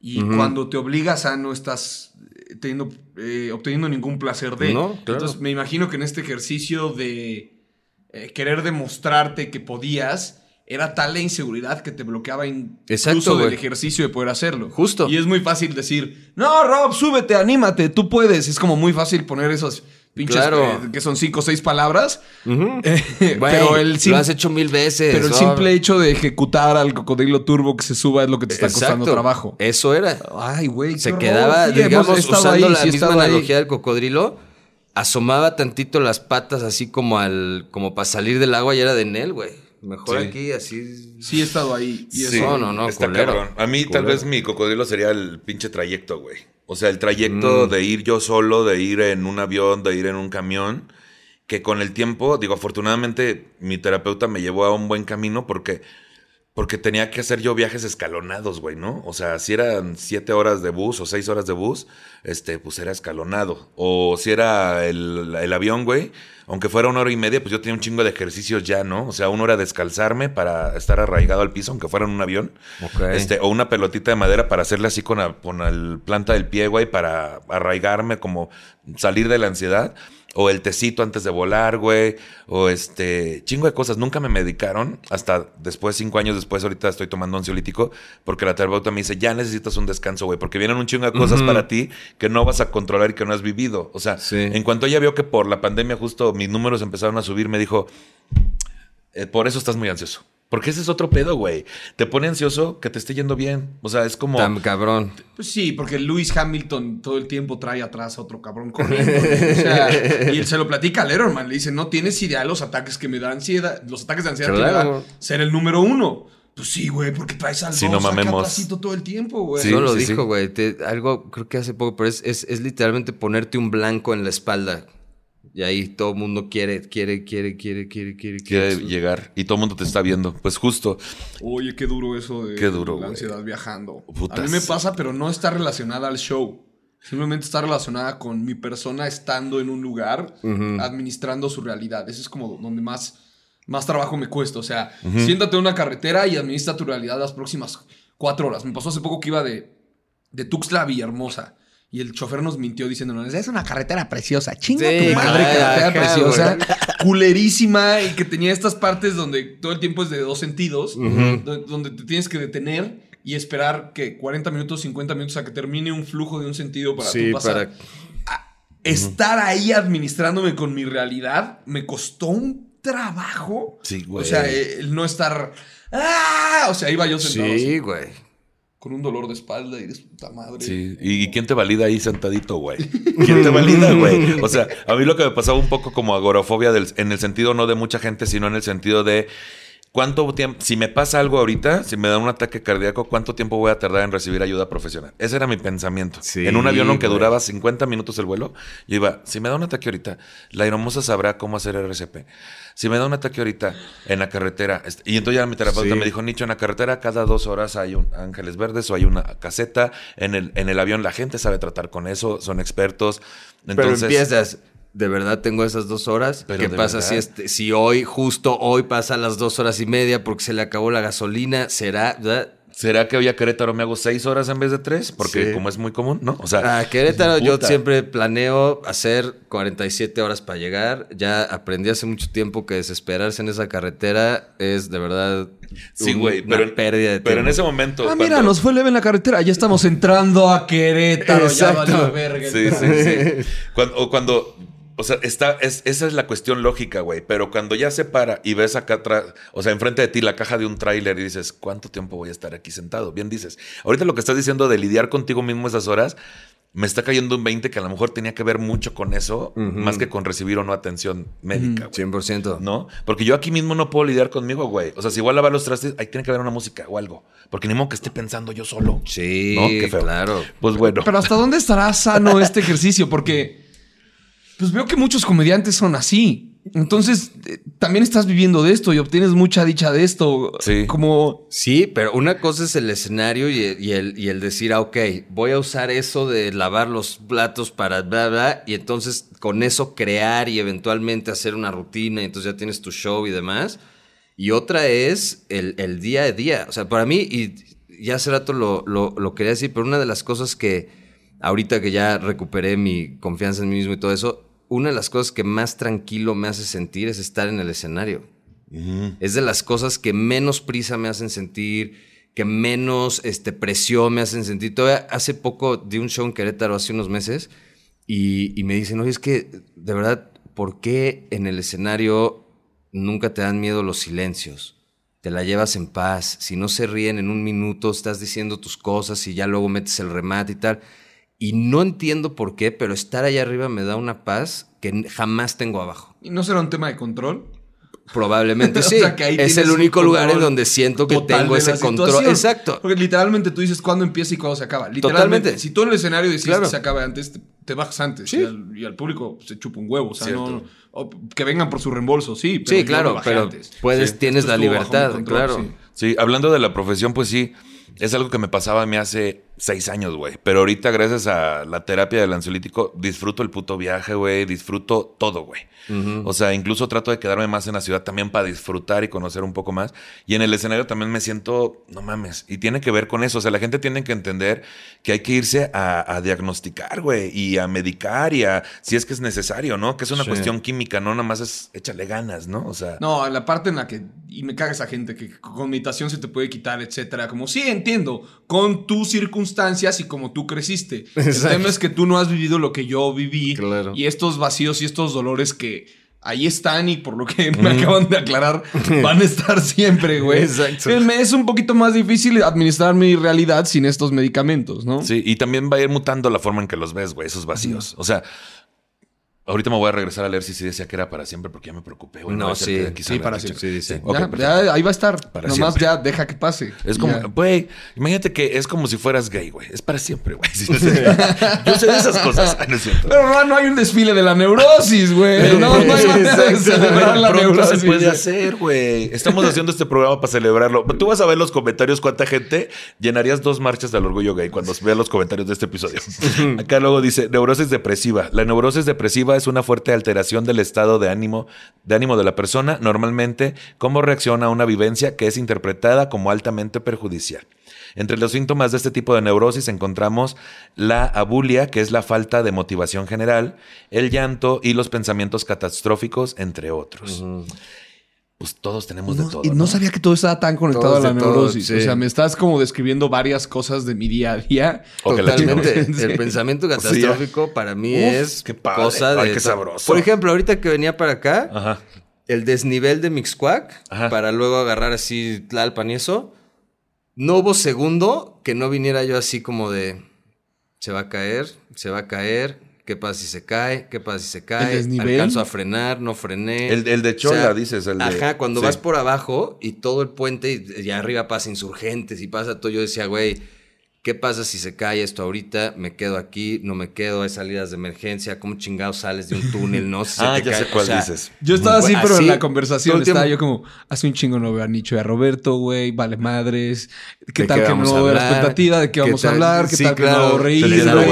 Speaker 4: Y cuando te obligas a, no estás eh, teniendo, eh, obteniendo ningún placer de.
Speaker 3: No, claro.
Speaker 4: Entonces, me imagino que en este ejercicio de eh, querer demostrarte que podías, era tal la inseguridad que te bloqueaba incluso del ejercicio de poder hacerlo.
Speaker 3: Justo.
Speaker 4: Y es muy fácil decir: No, Rob, súbete, anímate, tú puedes. Es como muy fácil poner esos pinches
Speaker 3: Claro.
Speaker 4: eh, que son cinco o seis palabras. [LAUGHS] Eh, pero el sim-
Speaker 3: lo has hecho mil veces.
Speaker 4: pero el
Speaker 3: ¿no?
Speaker 4: simple hecho de ejecutar al cocodrilo turbo que se suba es lo que te está costando trabajo.
Speaker 3: Eso era.
Speaker 4: Ay, güey.
Speaker 3: Se quedaba,
Speaker 4: Sí,
Speaker 3: digamos, usando
Speaker 4: ahí,
Speaker 3: la
Speaker 4: sí
Speaker 3: misma
Speaker 4: ahí.
Speaker 3: analogía del cocodrilo, asomaba tantito las patas así como al, como para salir del agua y era de Nel, güey. Mejor
Speaker 2: Sí.
Speaker 3: aquí, así.
Speaker 4: Sí, he estado ahí. Y eso.
Speaker 3: No, no, no,
Speaker 2: Está
Speaker 3: culero.
Speaker 2: cabrón. A mí tal vez mi cocodrilo sería el pinche trayecto, güey. O sea, el trayecto
Speaker 3: Mm.
Speaker 2: de ir yo solo, de ir en un avión, de ir en un camión, que con el tiempo, digo, afortunadamente mi terapeuta me llevó a un buen camino porque, porque tenía que hacer yo viajes escalonados, güey, ¿no? O sea, si eran siete horas de bus o seis horas de bus, este, pues era escalonado. O si era el, el avión, güey, aunque fuera una hora y media, pues yo tenía un chingo de ejercicios ya, ¿no? O sea, una hora descalzarme para estar arraigado al piso, aunque fuera en un avión. Este, o una pelotita de madera para hacerle así con la, con la planta del pie, güey, para arraigarme, como salir de la ansiedad. O el tecito antes de volar, güey. O este, chingo de cosas. Nunca me medicaron. Hasta después, cinco años después, ahorita estoy tomando ansiolítico. Porque la terapeuta me dice, ya necesitas un descanso, güey. Porque vienen un chingo de cosas para ti que no vas a controlar y que no has vivido. O sea,
Speaker 3: Sí.
Speaker 2: en cuanto ella vio que por la pandemia justo mis números empezaron a subir, me dijo, eh, por eso estás muy ansioso. Porque ese es otro pedo, güey. Te pone ansioso que te esté yendo bien. O sea, es como...
Speaker 3: Tan cabrón.
Speaker 4: Pues sí, porque Lewis Hamilton todo el tiempo trae atrás a otro cabrón corriendo. güey. O sea, [LAUGHS] y él se lo platica a Letterman. Le dice, no tienes idea de los ataques que me da ansiedad, los ataques de ansiedad que
Speaker 3: Claro.
Speaker 4: me da ser el número uno. Pues sí, güey, porque traes al
Speaker 2: Sí,
Speaker 4: dos
Speaker 2: no mamemos.
Speaker 4: todo el tiempo, güey.
Speaker 2: Sí,
Speaker 3: no lo
Speaker 2: sí,
Speaker 3: dijo,
Speaker 2: sí.
Speaker 3: güey. Te- Algo, creo que hace poco, pero es, es, es literalmente ponerte un blanco en la espalda. Y ahí todo el mundo quiere, quiere, quiere, quiere, quiere, quiere,
Speaker 2: quiere llegar y todo el mundo te está viendo. Pues justo.
Speaker 4: Oye, qué duro eso de
Speaker 2: Qué duro,
Speaker 4: la ansiedad viajando.
Speaker 2: Putas.
Speaker 4: A mí me pasa, pero no está relacionada al show. Simplemente está relacionada con mi persona estando en un lugar, administrando su realidad. Eso es como donde más, más trabajo me cuesta. O sea, siéntate en una carretera y administra tu realidad las próximas cuatro horas. Me pasó hace poco que iba de, de Tuxtla a Villahermosa. Y el chofer nos mintió diciéndonos, es una carretera preciosa. Chinga
Speaker 3: Sí,
Speaker 4: tu madre,
Speaker 3: ajá,
Speaker 4: carretera preciosa. Culerísima. Y que tenía estas partes donde todo el tiempo es de dos sentidos. do- Donde te tienes que detener y esperar que 40 minutos, 50 minutos a que termine un flujo de un sentido para
Speaker 3: Sí,
Speaker 4: tú pasar.
Speaker 3: para...
Speaker 4: Estar ahí administrándome con mi realidad me costó un trabajo.
Speaker 2: Sí, güey.
Speaker 4: O sea, el no estar... ¡Ah! O sea, iba yo sentado así,
Speaker 3: Sí, güey.
Speaker 4: Con un dolor de espalda y de puta madre.
Speaker 2: Sí. ¿Y quién te valida ahí sentadito, güey? [LAUGHS] ¿Quién te valida, güey? O sea, [LAUGHS] a mí lo que me pasaba un poco como agorafobia del- en el sentido no de mucha gente, sino en el sentido de cuánto tiempo, si me pasa algo ahorita, si me da un ataque cardíaco, ¿cuánto tiempo voy a tardar en recibir ayuda profesional? Ese era mi pensamiento.
Speaker 3: Sí,
Speaker 2: en un avión, aunque
Speaker 3: güey.
Speaker 2: duraba 50 minutos el vuelo, yo iba, si me da un ataque ahorita, la aeromoza sabrá cómo hacer RCP. Si me da un ataque ahorita en la carretera, y entonces ya mi terapeuta
Speaker 3: Sí.
Speaker 2: me dijo, Nicho, en la carretera cada dos horas hay un ángeles verdes o hay una caseta. En el, en el avión la gente sabe tratar con eso, son expertos. Entonces,
Speaker 3: pero empiezas, de verdad tengo esas dos horas.
Speaker 2: Pero
Speaker 3: ¿Qué pasa
Speaker 2: verdad.
Speaker 3: si, este, si hoy, justo hoy, pasa las dos horas y media porque se le acabó la gasolina? ¿Será? ¿verdad?
Speaker 2: ¿Será que hoy a Querétaro me hago seis horas en vez de tres? Porque
Speaker 3: Sí.
Speaker 2: como es muy común, ¿no? O sea,
Speaker 3: A Querétaro yo siempre planeo hacer 47 horas para llegar. Ya aprendí hace mucho tiempo que desesperarse en esa carretera es de verdad
Speaker 2: Sí,
Speaker 3: un-
Speaker 2: güey,
Speaker 3: una
Speaker 2: pero,
Speaker 3: pérdida de
Speaker 2: pero en ese momento.
Speaker 4: Ah, mira,
Speaker 2: cuando-
Speaker 4: nos fue leve en la carretera. Ya estamos entrando a Querétaro.
Speaker 3: Exacto.
Speaker 4: Ya valió verga.
Speaker 2: Sí, sí, sí. [LAUGHS] Cuando, o cuando. O sea, está, es, esa es la cuestión lógica, güey. Pero cuando ya se para y ves acá atrás, o sea, enfrente de ti la caja de un tráiler y dices, ¿cuánto tiempo voy a estar aquí sentado? Bien dices. Ahorita lo que estás diciendo de lidiar contigo mismo esas horas, me está cayendo un 20 que a lo mejor tenía que ver mucho con eso, más que con recibir o no atención médica, güey.
Speaker 3: 100%.
Speaker 2: ¿No? Porque yo aquí mismo no puedo lidiar conmigo, güey. O sea, si igual lavar los trastes, ahí tiene que haber una música o algo. Porque ni modo que esté pensando yo solo.
Speaker 3: Sí,
Speaker 2: ¿No? Qué feo.
Speaker 3: claro.
Speaker 2: Pues bueno.
Speaker 4: Pero ¿hasta dónde estará sano este ejercicio? Porque pues veo que muchos comediantes son así. Entonces, eh, también estás viviendo de esto y obtienes mucha dicha de esto.
Speaker 2: Sí.
Speaker 4: Como
Speaker 3: Sí, pero una cosa es el escenario y el, y el- y el decir, ah, ok, voy a usar eso de lavar los platos para bla, bla, y entonces con eso crear y eventualmente hacer una rutina, y entonces ya tienes tu show y demás. Y otra es el, el día a día. O sea, para mí, y ya hace rato lo, lo, lo quería decir, pero una de las cosas que ahorita que ya recuperé mi confianza en mí mismo y todo eso, una de las cosas que más tranquilo me hace sentir es estar en el escenario. Es de las cosas que menos prisa me hacen sentir, que menos este, presión me hacen sentir. Todavía hace poco di un show en Querétaro, hace unos meses, y, y me dicen, oye, es que, de verdad, ¿por qué en el escenario nunca te dan miedo los silencios? Te la llevas en paz. Si no se ríen en un minuto, estás diciendo tus cosas y ya luego metes el remate y tal. Y no entiendo por qué, pero estar allá arriba me da una paz que jamás tengo abajo.
Speaker 4: ¿y no será un tema de control?
Speaker 3: Probablemente [LAUGHS]
Speaker 4: O
Speaker 3: sí.
Speaker 4: sea, que ahí
Speaker 3: es el único lugar en donde siento que tengo ese control. Exacto.
Speaker 4: Porque literalmente tú dices cuándo empieza y cuándo se acaba. Literalmente.
Speaker 3: Totalmente.
Speaker 4: Si tú en el escenario
Speaker 3: Claro.
Speaker 4: que se acaba antes, te, te bajas antes.
Speaker 3: Sí.
Speaker 4: Y, al, y al público se chupa un huevo. O sea, no, no- o que vengan por su reembolso, sí. pero
Speaker 3: Sí, claro, pero
Speaker 4: antes.
Speaker 3: puedes,
Speaker 4: Sí.
Speaker 3: tienes la libertad,
Speaker 4: control,
Speaker 3: claro.
Speaker 4: sí.
Speaker 2: Sí, hablando de la profesión, pues sí, es algo que me pasaba a mí hace seis años, güey. Pero ahorita, gracias a la terapia del ansiolítico, disfruto el puto viaje, güey. Disfruto todo, güey. O sea, incluso trato de quedarme más en la ciudad también para disfrutar y conocer un poco más. Y en el escenario también me siento, no mames. Y tiene que ver con eso. O sea, la gente tiene que entender que hay que irse a, a diagnosticar, güey. Y a medicar y a, si es que es necesario, ¿no? Que es una
Speaker 3: Sí.
Speaker 2: cuestión química, no nada más es échale ganas, ¿no? O sea.
Speaker 4: No, la parte en la que. Y me caga esa gente que con meditación se te puede quitar, etcétera. Como sí, entiendo. Con tus circunstancias y como tú creciste. [LAUGHS] El tema es que tú no has vivido lo que yo viví.
Speaker 3: Claro.
Speaker 4: Y estos vacíos y estos dolores que ahí están y por lo que [LAUGHS] me acaban de aclarar, [LAUGHS] van a estar siempre, güey.
Speaker 3: Exacto.
Speaker 4: Me Es un poquito más difícil administrar mi realidad sin estos medicamentos, ¿no?
Speaker 2: Sí, y también va a ir mutando la forma en que los ves, güey, esos vacíos. O sea, ahorita me voy a regresar a leer si sí decía que era para siempre porque ya me preocupé, güey.
Speaker 3: No, sí.
Speaker 4: Sí, para siempre.
Speaker 3: Sí, dice.
Speaker 2: Ok,
Speaker 4: Ya, ahí va a estar.
Speaker 2: Para
Speaker 4: Nomás
Speaker 2: siempre.
Speaker 4: ya deja que pase.
Speaker 2: Es como, güey, imagínate que es como si fueras gay, güey. Es para siempre, güey. [LAUGHS] Sí, sí. Yo sé de esas cosas. No es cierto.
Speaker 4: Pero no, no hay un desfile de la neurosis, güey. No, no hay de celebrar la neurosis.
Speaker 2: se puede hacer, güey. Estamos haciendo este programa para celebrarlo. Tú vas a ver los comentarios, cuánta gente llenarías dos marchas del orgullo gay cuando veas los comentarios de este episodio. Acá luego dice neurosis depresiva. La neurosis depresiva es una fuerte alteración del estado de ánimo, de ánimo de la persona, normalmente cómo reacciona a una vivencia que es interpretada como altamente perjudicial. Entre los síntomas de este tipo de neurosis encontramos la abulia, que es la falta de motivación general, el llanto y los pensamientos catastróficos, entre otros. Pues todos tenemos de
Speaker 4: No,
Speaker 2: todo.
Speaker 4: y no sabía que todo estaba tan conectado
Speaker 3: Todos
Speaker 4: a la
Speaker 3: todo,
Speaker 4: neurosis.
Speaker 3: sí.
Speaker 4: O sea, me estás como describiendo varias cosas de mi día a día. [LAUGHS]
Speaker 2: O
Speaker 3: Totalmente. El pensamiento [LAUGHS] catastrófico para mí
Speaker 2: Uf,
Speaker 3: es
Speaker 2: qué padre.
Speaker 3: cosa de.
Speaker 2: Ay, qué sabroso.
Speaker 3: Por ejemplo, ahorita que venía para acá,
Speaker 2: Ajá.
Speaker 3: el desnivel de Mixcuac,
Speaker 2: Ajá.
Speaker 3: para luego agarrar así Tlalpan y eso, no hubo segundo que no viniera yo así como de. Se va a caer, se va a caer. ¿Qué pasa si se cae? ¿Qué pasa si se cae?
Speaker 4: desnivel?
Speaker 3: Alcanzo a frenar, no frené.
Speaker 2: El, el de Chola,
Speaker 3: O sea,
Speaker 2: dices. El de,
Speaker 3: Ajá, cuando
Speaker 2: sí.
Speaker 3: vas por abajo y todo el puente y, y arriba pasa insurgentes y pasa todo, yo decía, güey, ¿qué pasa si se cae esto ahorita? Me quedo aquí, no me quedo, hay salidas de emergencia, ¿cómo chingados sales de un túnel? No Si se [LAUGHS]
Speaker 2: Ah,
Speaker 3: te
Speaker 2: ya
Speaker 3: cae,
Speaker 2: sé cuál
Speaker 3: o sea,
Speaker 2: dices.
Speaker 4: Yo estaba así,
Speaker 3: Güey,
Speaker 4: pero
Speaker 3: así,
Speaker 4: en la conversación estaba
Speaker 3: tiempo.
Speaker 4: yo como, hace un chingo no veo a Nicho y a Roberto, güey, vale madres. ¿Qué
Speaker 3: ¿De
Speaker 4: tal
Speaker 3: qué
Speaker 4: que no veo la expectativa de qué
Speaker 3: ¿Qué
Speaker 4: vamos a
Speaker 3: tal?
Speaker 4: hablar? ¿Qué
Speaker 3: Sí,
Speaker 4: tal que
Speaker 3: claro.
Speaker 4: no
Speaker 3: Te
Speaker 4: reír,
Speaker 2: entiendo,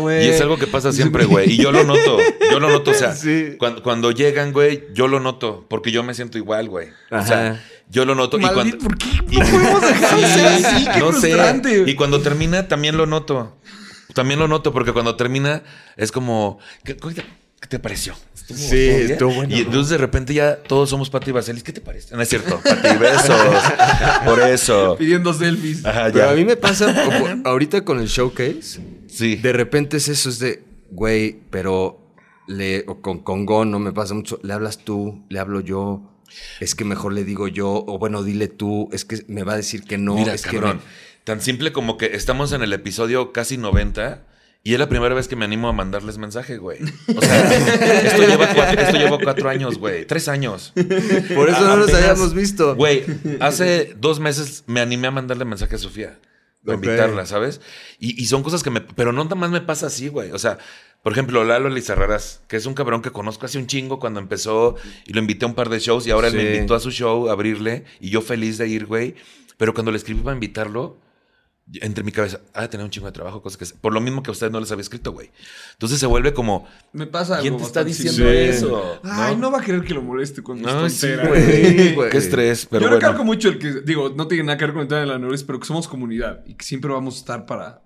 Speaker 4: güey?
Speaker 2: Y es algo que pasa [LAUGHS] siempre, güey. Y yo lo noto. Yo lo noto. O sea, [LAUGHS]
Speaker 3: Sí.
Speaker 2: cuando, cuando llegan, güey, yo lo noto. Porque yo me siento igual, güey. O sea,
Speaker 3: Ajá.
Speaker 2: Yo lo noto. y cuando,
Speaker 4: ¿Por qué no podemos dejar de ser así? Qué
Speaker 2: no sé. Y cuando termina, también lo noto. También lo noto, porque cuando termina es como. ¿Qué, qué te, qué te pareció? ¿Estuvo-
Speaker 3: Sí, estuvo bueno.
Speaker 2: Y entonces de repente ya todos somos Pati Vaselis. ¿Qué te parece? No es cierto. Pati, besos. [LAUGHS] Por eso.
Speaker 4: Pidiendo selfies.
Speaker 2: Ajá,
Speaker 3: Pero
Speaker 2: ya.
Speaker 3: a mí me pasa como ahorita con el showcase.
Speaker 2: Sí.
Speaker 3: De repente es eso, es de, güey, pero le, o con, con Gon no me pasa mucho. Le hablas tú, le hablo yo. Es que mejor le digo yo, o bueno, dile tú, es que me va a decir que no.
Speaker 2: Mira,
Speaker 3: es
Speaker 2: cabrón.
Speaker 3: que
Speaker 2: Tan simple como que estamos en el episodio casi 90 y es la primera vez que me animo a mandarles mensaje, güey. O sea, [LAUGHS] esto lleva cuatro, esto lleva cuatro años, güey. Tres años.
Speaker 3: por eso no nos habíamos visto.
Speaker 2: Güey, hace dos meses me animé a mandarle mensaje a Sofía. Invitarla, ¿sabes? Y, y son cosas que me... Pero no nada más me pasa así, güey. O sea, por ejemplo, Lalo Lizarraras, que es un cabrón que conozco hace un chingo cuando empezó y lo invité a un par de shows y ahora él me invitó a su show a abrirle y yo feliz de ir, güey. Pero cuando le escribí para invitarlo, entre mi cabeza, ah, tener un chingo de trabajo, cosas que... Por lo mismo que a ustedes no les había escrito, güey. Entonces se vuelve como,
Speaker 4: Me pasa
Speaker 2: ¿quién te está diciendo
Speaker 3: Sí.
Speaker 2: eso?
Speaker 4: Ay, no va a querer que lo moleste cuando
Speaker 2: No,
Speaker 4: estoy
Speaker 2: sí,
Speaker 4: entera.
Speaker 3: güey. güey.
Speaker 2: Qué estrés, pero
Speaker 4: Yo
Speaker 2: bueno.
Speaker 4: recargo mucho el que, digo, no tiene nada que ver con el tema de la neurosis, pero que somos comunidad y que siempre vamos a estar para.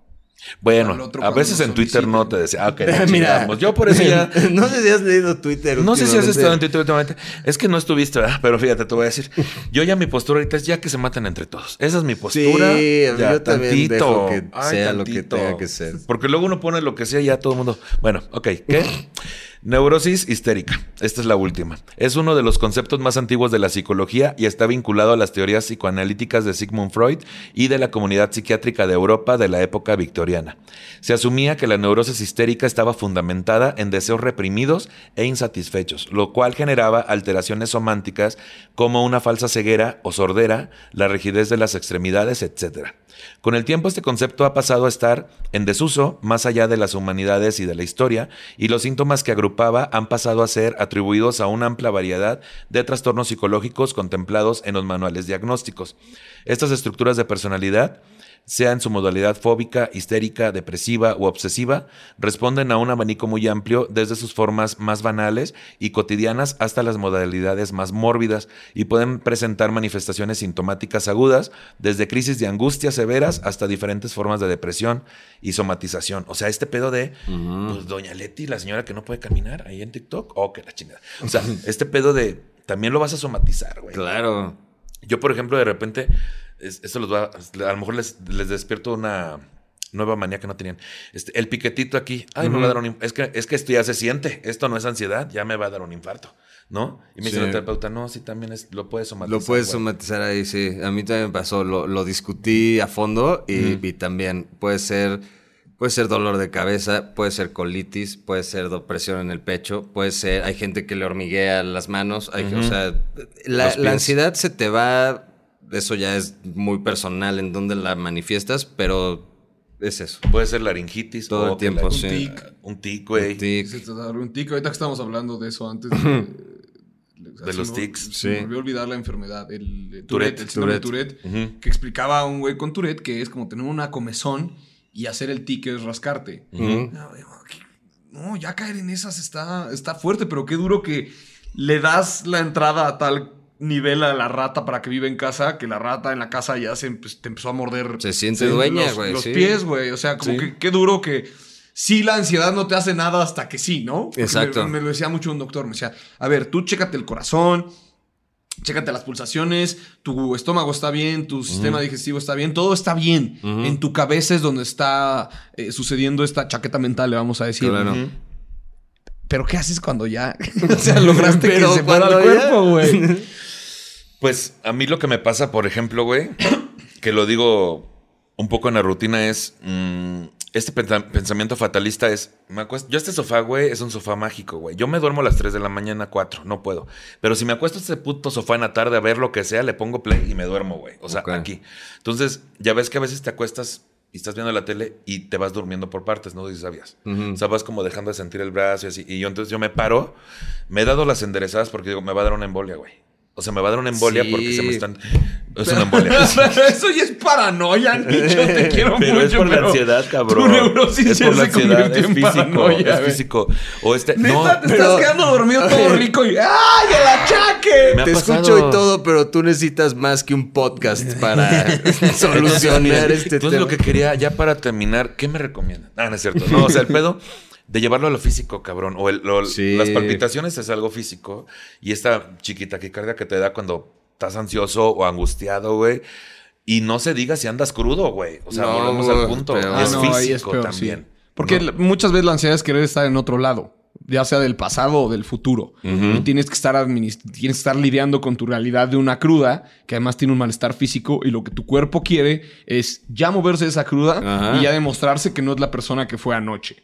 Speaker 2: Bueno, a veces en Twitter no te decía, ah, ok, [LAUGHS]
Speaker 3: Mira,
Speaker 2: yo por eso ya... [LAUGHS]
Speaker 3: no sé si has leído Twitter.
Speaker 2: No sé si has estado en Twitter últimamente. Es que no estuviste, ¿verdad? Pero fíjate, te voy a decir. Yo ya mi postura ahorita es ya que se maten entre todos. Esa es mi postura.
Speaker 3: Sí,
Speaker 2: ya,
Speaker 3: yo también dejo que sea lo que tenga que ser.
Speaker 2: Porque luego uno pone lo que sea y ya todo el mundo. Bueno, ok. ¿Qué? Neurosis histérica. Esta es la última. Es uno de los conceptos más antiguos de la psicología y está vinculado a las teorías psicoanalíticas de Sigmund Freud y de la comunidad psiquiátrica de Europa de la época victoriana. Se asumía que la neurosis histérica estaba fundamentada en deseos reprimidos e insatisfechos, lo cual generaba alteraciones sománticas como una falsa ceguera o sordera, la rigidez de las extremidades, etc. Con el tiempo este concepto ha pasado a estar en desuso más allá de las humanidades y de la historia, y los síntomas que agrupaba han pasado a ser atribuidos a una amplia variedad de trastornos psicológicos contemplados en los manuales diagnósticos. Estas estructuras de personalidad sea en su modalidad fóbica, histérica, depresiva u obsesiva, responden a un abanico muy amplio desde sus formas más banales y cotidianas hasta las modalidades más mórbidas y pueden presentar manifestaciones sintomáticas agudas, desde crisis de angustia severas hasta diferentes formas de depresión y somatización. O sea, este pedo de, pues, Doña Leti, la señora que no puede caminar ahí en TikTok, oh, que la chingada. O sea, este pedo de, también lo vas a somatizar, güey.
Speaker 3: Claro.
Speaker 2: Yo, por ejemplo, de repente, es- esto los va, a lo mejor les, les despierto una nueva manía que no tenían. Este, el piquetito aquí, ay, me va a dar un es que Es que esto ya se siente, esto no es ansiedad, ya me va a dar un infarto, ¿no? Y me dice la terapeuta, no, sí, también es, lo puedes somatizar.
Speaker 3: Lo puedes
Speaker 2: güey".
Speaker 3: somatizar ahí, sí. A mí también me pasó, lo, lo discutí a fondo y, y también puede ser, puede ser dolor de cabeza, puede ser colitis, puede ser depresión en el pecho, puede ser, hay gente que le hormiguea las manos, hay, o sea, la, ansiedad se te va, eso ya es muy personal en donde la manifiestas, pero es eso.
Speaker 2: Puede ser laringitis.
Speaker 3: Todo el
Speaker 2: o
Speaker 3: tiempo,
Speaker 2: la-
Speaker 3: sí.
Speaker 2: Un tic, un tic, güey.
Speaker 3: Tic.
Speaker 4: Se te da un tic. Ahorita que estamos hablando de eso antes de, [LAUGHS]
Speaker 2: De los
Speaker 4: me-
Speaker 2: tics.
Speaker 4: Se
Speaker 3: Sí.
Speaker 4: me olvidó olvidar la enfermedad, el eh,
Speaker 2: Tourette.
Speaker 4: Tourette, el síndrome de
Speaker 3: Tourette.
Speaker 4: Que explicaba a un güey con Tourette que es como tener una comezón y hacer el tic es rascarte. No, ya caer en esas está, está fuerte, pero qué duro que le das la entrada a tal nivel a la rata para que viva en casa, que la rata en la casa ya se empe- te empezó a morder.
Speaker 3: Se siente dueña, güey,
Speaker 4: Los
Speaker 3: sí.
Speaker 4: pies, güey. O sea, como
Speaker 2: Sí.
Speaker 4: que qué duro que sí la ansiedad no te hace nada hasta que sí, ¿no? Porque
Speaker 3: Exacto.
Speaker 4: Me, me lo decía mucho un doctor. Me decía, a ver, tú chécate el corazón, chécate las pulsaciones, tu estómago está bien, tu sistema digestivo está bien, todo está bien. En tu cabeza es donde está eh, sucediendo esta chaqueta mental, le vamos a decir.
Speaker 3: Claro.
Speaker 4: Pero ¿qué haces cuando ya? [LAUGHS] [LAUGHS] o sea, lograste que se fuera el cuerpo, güey. [LAUGHS]
Speaker 2: Pues a mí lo que me pasa, por ejemplo, güey, que lo digo un poco en la rutina es, mm, este pensa- pensamiento fatalista es, me acuesto, yo este sofá, güey, es un sofá mágico, güey. Yo me duermo a las 3 de la mañana, 4, no puedo. Pero si me acuesto a este puto sofá en la tarde a ver lo que sea, le pongo play y me duermo, güey. O sea, aquí. Entonces, ya ves que a veces te acuestas y estás viendo la tele y te vas durmiendo por partes, ¿no? Si sabías. O sea, vas como dejando de sentir el brazo y así. Y yo entonces yo me paro, me he dado las enderezadas porque digo, me va a dar una embolia, güey. O sea, me va a dar una embolia
Speaker 3: Sí.
Speaker 2: porque se me están. Es una embolia. [LAUGHS]
Speaker 4: Eso ya es paranoia, Nicho. Te [LAUGHS] quiero
Speaker 2: Pero
Speaker 4: mucho.
Speaker 2: es por la
Speaker 4: pero
Speaker 2: ansiedad, cabrón.
Speaker 4: Tu neurosis
Speaker 2: es
Speaker 4: ya
Speaker 2: por la
Speaker 4: se
Speaker 2: ansiedad, es físico,
Speaker 4: paranoia.
Speaker 2: es físico. O este,
Speaker 4: Neta,
Speaker 2: no,
Speaker 4: te estás quedando dormido todo [LAUGHS] rico y ¡ay, el achaque!
Speaker 2: Me ha
Speaker 3: Te
Speaker 2: pasado.
Speaker 3: escucho y todo, pero tú necesitas más que un podcast para solucionar este
Speaker 2: Entonces
Speaker 3: tema.
Speaker 2: lo que quería, ya para terminar, ¿qué me recomiendan? Ah, no es cierto. No, o sea, el pedo de llevarlo a lo físico, cabrón. O el- lo-
Speaker 3: Sí.
Speaker 2: las palpitaciones es algo físico. Y esta chiquita taquicardia que te da cuando estás ansioso o angustiado, güey. Y no se diga si andas crudo, güey. O sea,
Speaker 3: No,
Speaker 2: volvemos al punto.
Speaker 3: peor.
Speaker 2: es
Speaker 4: Ah, no,
Speaker 2: físico
Speaker 4: ahí es peor,
Speaker 2: también.
Speaker 4: sí. Porque muchas veces la ansiedad es querer estar en otro lado, ya sea del pasado o del futuro. Y tienes que estar administ- tienes que estar lidiando con tu realidad de una cruda, que además tiene un malestar físico, y lo que tu cuerpo quiere es ya moverse de esa cruda
Speaker 3: Ajá.
Speaker 4: y ya demostrarse que no es la persona que fue anoche.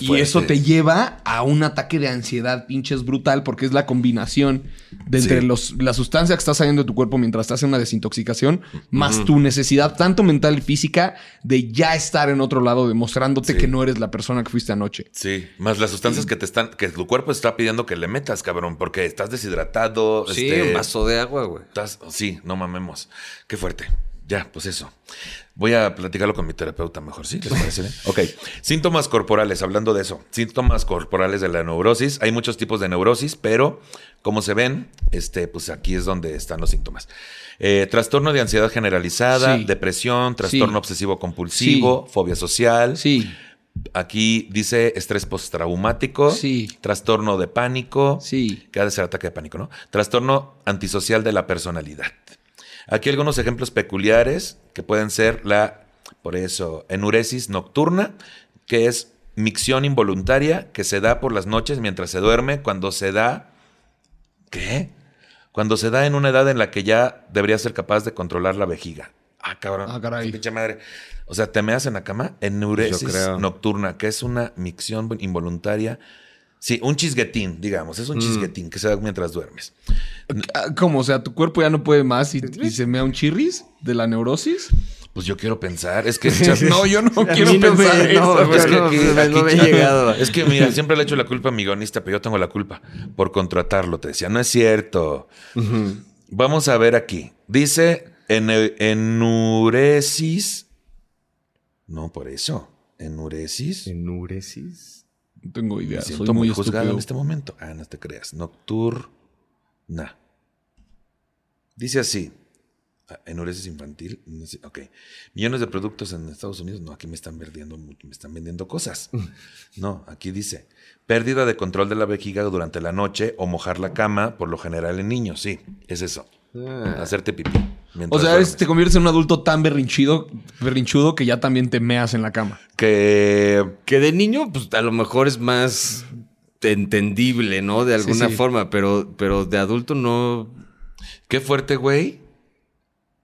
Speaker 4: Y eso te lleva a un ataque de ansiedad pinches brutal porque es la combinación de entre
Speaker 2: Sí.
Speaker 4: los, la sustancia que está saliendo de tu cuerpo mientras estás en una desintoxicación, más tu necesidad tanto mental y física de ya estar en otro lado demostrándote
Speaker 2: Sí.
Speaker 4: que no eres la persona que fuiste anoche.
Speaker 2: Sí, más las sustancias que te están, que tu cuerpo está pidiendo que le metas, cabrón, porque estás deshidratado.
Speaker 3: Sí,
Speaker 2: este,
Speaker 3: un vaso de agua, güey.
Speaker 2: Estás- sí, no mamemos. Qué fuerte. Ya, pues eso. Voy a platicarlo con mi terapeuta mejor, ¿sí? ¿Les parece bien? Ok. Síntomas corporales, hablando de eso. Síntomas corporales de la neurosis. Hay muchos tipos de neurosis, pero como se ven, este, pues aquí es donde están los síntomas. Eh, trastorno de ansiedad generalizada,
Speaker 4: Sí.
Speaker 2: depresión, trastorno
Speaker 4: Sí.
Speaker 2: obsesivo compulsivo, fobia social.
Speaker 4: Sí,
Speaker 2: Aquí dice estrés postraumático,
Speaker 4: Sí.
Speaker 2: trastorno de pánico,
Speaker 4: sí.
Speaker 2: que ha de ser ataque de pánico, ¿no? Trastorno antisocial de la personalidad. Aquí algunos ejemplos peculiares que pueden ser la, por eso, enuresis nocturna, que es micción involuntaria que se da por las noches mientras se duerme, cuando se da, ¿qué? Cuando se da en una edad en la que ya debería ser capaz de controlar la vejiga. Ah, cabrón.
Speaker 4: Ah, caray.
Speaker 2: Pinche madre. O sea, te meas en la cama, enuresis
Speaker 3: Yo creo.
Speaker 2: nocturna, que es una micción involuntaria. Sí, un chisguetín, digamos. Es un chisguetín que se da mientras duermes.
Speaker 4: Ah, ¿Cómo? O sea, tu cuerpo ya no puede más y, y se mea un chirris de la neurosis.
Speaker 2: Pues yo quiero pensar, es que... [LAUGHS]
Speaker 4: No, yo no quiero
Speaker 3: no
Speaker 4: pensar eso.
Speaker 2: Es que
Speaker 3: no,
Speaker 2: aquí-
Speaker 3: no,
Speaker 2: aquí
Speaker 3: no me he
Speaker 2: Cha-
Speaker 3: llegado.
Speaker 2: Es que mira, siempre le echo la culpa a mi guionista, pero yo tengo la culpa por contratarlo. Te decía, no es cierto. Vamos a ver aquí. Dice ene- enuresis. No, por eso. Enuresis.
Speaker 3: ¿Enuresis?
Speaker 4: No tengo idea.
Speaker 2: Me
Speaker 4: Soy
Speaker 2: siento muy
Speaker 4: muy
Speaker 2: juzgado
Speaker 4: estúpido.
Speaker 2: en este momento. Ah, no te creas. Nocturna. Dice así. Ah, Enuresis infantil. Ok. Millones de productos en Estados Unidos. No, aquí me están vendiendo, me están vendiendo cosas. [LAUGHS] No, aquí dice. Pérdida de control de la vejiga durante la noche o mojar la cama, por lo general en niños. Sí, es eso.
Speaker 3: Ah.
Speaker 2: Hacerte pipí.
Speaker 4: O sea, eres- te conviertes en un adulto tan berrinchido, berrinchudo que ya también te meas en la cama.
Speaker 2: Que
Speaker 3: Que de niño, pues a lo mejor es más entendible, ¿no? De alguna
Speaker 4: sí.
Speaker 3: forma, pero, pero de adulto no.
Speaker 2: Qué fuerte, güey.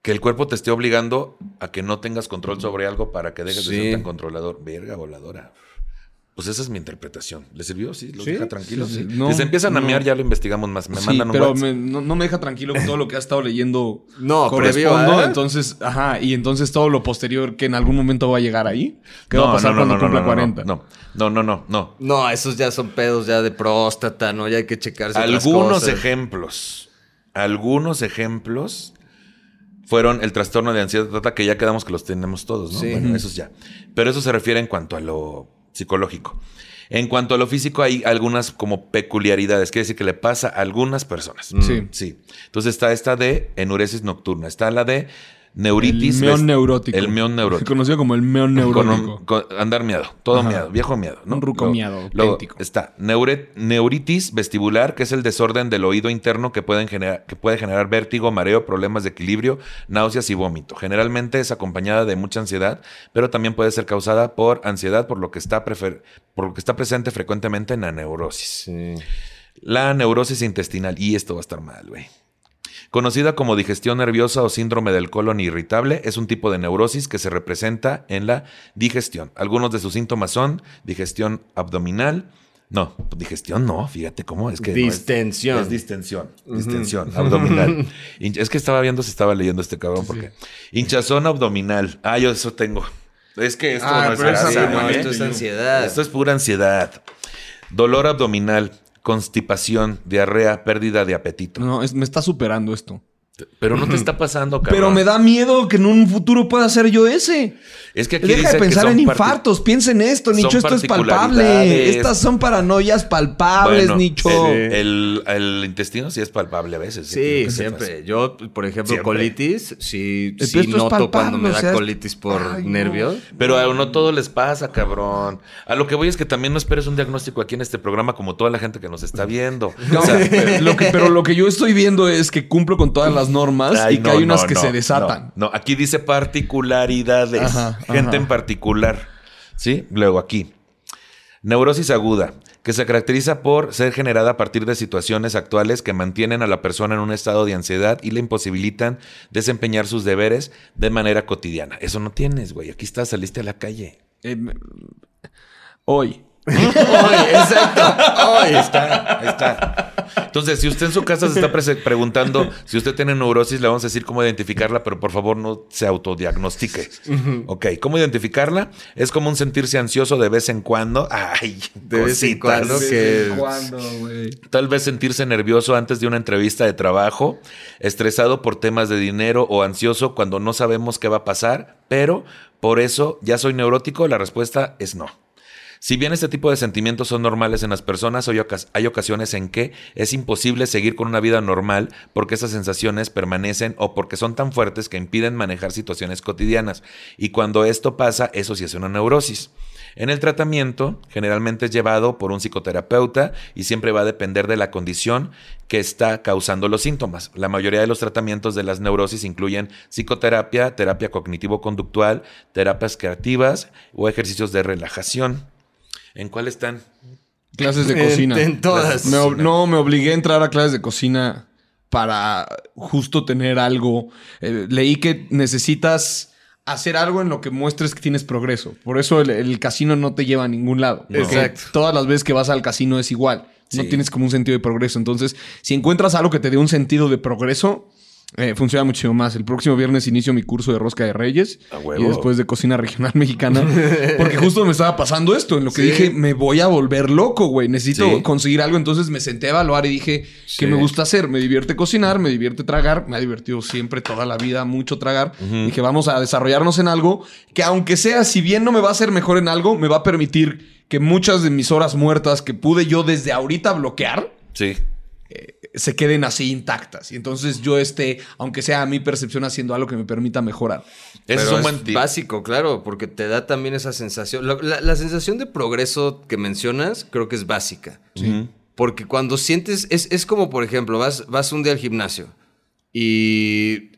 Speaker 2: Que el cuerpo te esté obligando a que no tengas control sobre algo para que dejes de ser tan controlador. Verga, voladora. Pues esa es mi interpretación. ¿Le sirvió? Sí, los
Speaker 3: Sí,
Speaker 2: deja tranquilos.
Speaker 4: sí,
Speaker 2: Sí,
Speaker 4: sí. No,
Speaker 2: si se empiezan a
Speaker 4: no.
Speaker 2: mear, ya lo investigamos más. Me
Speaker 4: sí,
Speaker 2: mandan un
Speaker 4: pero me- no, no me deja tranquilo con todo lo que has estado leyendo.
Speaker 3: No,
Speaker 4: correspondo.
Speaker 3: previo a-
Speaker 4: Entonces, ajá, y entonces todo lo posterior que en algún momento va a llegar ahí. ¿Qué va
Speaker 2: No,
Speaker 4: a pasar
Speaker 2: no,
Speaker 4: cuando
Speaker 2: no, no,
Speaker 4: cumpla
Speaker 2: no,
Speaker 4: 40?
Speaker 2: No, no, no, no, no.
Speaker 3: No, esos ya son pedos ya de próstata, ¿no? Ya hay que checarse. otras
Speaker 2: Algunos
Speaker 3: cosas.
Speaker 2: ejemplos. Algunos ejemplos fueron el trastorno de ansiedad, que ya quedamos que los tenemos todos, ¿no?
Speaker 3: Sí.
Speaker 2: Bueno, esos ya. Pero eso se refiere en cuanto a lo psicológico. En cuanto a lo físico, hay algunas como peculiaridades. Quiere decir que le pasa a algunas personas.
Speaker 4: Sí.
Speaker 2: Sí. Entonces está esta de enuresis nocturna. Está la de neuritis.
Speaker 4: El meón neurótico.
Speaker 2: El meón neurótico. [LAUGHS]
Speaker 4: Conocido como el meón neurótico.
Speaker 2: con andar miado, todo
Speaker 4: Ajá.
Speaker 2: miado, viejo miado. ¿no?
Speaker 4: Un ruco
Speaker 2: Luego-
Speaker 4: miado,
Speaker 2: luego está neure- neuritis vestibular, que es el desorden del oído interno que, pueden generar, que puede generar vértigo, mareo, problemas de equilibrio, náuseas y vómito. Generalmente es acompañada de mucha ansiedad, pero también puede ser causada por ansiedad, por lo que está, prefer- por lo que está presente frecuentemente en la neurosis.
Speaker 3: Sí.
Speaker 2: La neurosis intestinal, y esto va a estar mal, güey. Conocida como digestión nerviosa o síndrome del colon irritable, es un tipo de neurosis que se representa en la digestión. Algunos de sus síntomas son digestión abdominal. No, digestión no, fíjate cómo es que. no es-
Speaker 3: Distensión.
Speaker 2: es, distensión, distensión abdominal. [LAUGHS] Es que estaba viendo si estaba leyendo este cabrón, porque. Hinchazón abdominal. Ah, yo eso tengo. Es que esto
Speaker 4: Ah,
Speaker 2: no es
Speaker 3: Sí, no,
Speaker 2: güey.
Speaker 3: esto es ansiedad.
Speaker 2: Esto es pura ansiedad. Dolor abdominal, constipación, diarrea, pérdida de apetito.
Speaker 4: No, es- me está superando esto.
Speaker 2: Pero no te está pasando, cabrón.
Speaker 4: Pero me da miedo que en un futuro pueda ser yo ese.
Speaker 2: Es que aquí
Speaker 4: Deja
Speaker 2: dice
Speaker 4: de
Speaker 2: que
Speaker 4: pensar
Speaker 2: son
Speaker 4: en infartos, piensa en esto, Nicho, esto es palpable. Estas son paranoias palpables,
Speaker 2: Bueno,
Speaker 4: Nicho.
Speaker 2: El, el- el intestino sí es palpable a veces.
Speaker 3: Sí, siempre. Yo, por ejemplo,
Speaker 2: Siempre.
Speaker 3: colitis, sí, sí
Speaker 4: esto es
Speaker 3: noto
Speaker 4: palpable,
Speaker 3: cuando me
Speaker 4: o
Speaker 3: da
Speaker 4: sea,
Speaker 3: colitis por
Speaker 4: Ay, no.
Speaker 3: nervios.
Speaker 2: Pero a no todo les pasa, cabrón. A lo que voy es que también no esperes un diagnóstico aquí en este programa como toda la gente que nos está viendo.
Speaker 4: No,
Speaker 2: O sea,
Speaker 4: pero, [LAUGHS] lo que, pero lo que yo estoy viendo es que cumplo con todas las normas
Speaker 2: ay,
Speaker 4: y que
Speaker 2: no,
Speaker 4: hay unas
Speaker 2: no,
Speaker 4: que
Speaker 2: no,
Speaker 4: se desatan.
Speaker 2: No, aquí dice particularidades.
Speaker 4: Ajá,
Speaker 2: gente
Speaker 4: ajá.
Speaker 2: en particular. ¿Sí? Luego aquí. Neurosis aguda, que se caracteriza por ser generada a partir de situaciones actuales que mantienen a la persona en un estado de ansiedad y le imposibilitan desempeñar sus deberes de manera cotidiana. Eso no tienes, güey. Aquí estás, saliste a la calle.
Speaker 4: Eh, hoy.
Speaker 3: Hoy, exacto. Hoy.
Speaker 2: Ahí está, ahí está. Entonces, si usted en su casa se está preguntando si usted tiene neurosis, le vamos a decir cómo identificarla, pero por favor no se autodiagnostique. Ok, ¿cómo identificarla? Es como un sentirse ansioso de vez en cuando. Ay,
Speaker 3: De vez en cuando que...
Speaker 4: güey?
Speaker 2: Tal vez sentirse nervioso antes de una entrevista de trabajo, estresado por temas de dinero o ansioso cuando no sabemos qué va a pasar, pero por eso ya soy neurótico, la respuesta es no. Si bien este tipo de sentimientos son normales en las personas, hay ocasiones en que es imposible seguir con una vida normal porque esas sensaciones permanecen o porque son tan fuertes que impiden manejar situaciones cotidianas. Y cuando esto pasa, eso sí es una neurosis. En el tratamiento, generalmente es llevado por un psicoterapeuta y siempre va a depender de la condición que está causando los síntomas. La mayoría de los tratamientos de las neurosis incluyen psicoterapia, terapia cognitivo-conductual, terapias creativas o ejercicios de relajación. ¿En cuál están?
Speaker 4: Clases de cocina.
Speaker 3: en todas.
Speaker 4: Me ob- no, me obligué a entrar a clases de cocina para justo tener algo. Eh, leí que necesitas hacer algo en lo que muestres que tienes progreso. Por eso el, el casino no te lleva a ningún lado.
Speaker 2: No.
Speaker 3: Exacto.
Speaker 4: Todas las veces que vas al casino es igual. No
Speaker 2: Sí.
Speaker 4: tienes como un sentido de progreso. Entonces, si encuentras algo que te dé un sentido de progreso, eh, funciona muchísimo más. El próximo viernes inicio mi curso de rosca de reyes
Speaker 2: A huevo.
Speaker 4: y después de cocina regional [LAUGHS] mexicana. Porque justo me estaba pasando esto, en lo que
Speaker 3: Sí.
Speaker 4: dije, me voy a volver loco, güey. Necesito
Speaker 2: Sí.
Speaker 4: conseguir algo. Entonces me senté a evaluar y dije,
Speaker 2: Sí.
Speaker 4: ¿qué me gusta hacer? Me divierte cocinar, me divierte tragar. Me ha divertido siempre toda la vida mucho tragar. Dije, vamos a desarrollarnos en algo que aunque sea, si bien no me va a hacer mejor en algo, me va a permitir que muchas de mis horas muertas que pude yo desde ahorita bloquear,
Speaker 2: Sí.
Speaker 4: Se queden así intactas. Y entonces yo esté, aunque sea a mi percepción, haciendo algo que me permita mejorar.
Speaker 2: Ese es un buen tip.
Speaker 3: básico, claro, porque te da también esa sensación. La, la- la sensación de progreso que mencionas creo que es básica. Porque cuando sientes, es, es como por ejemplo, vas, vas un día al gimnasio y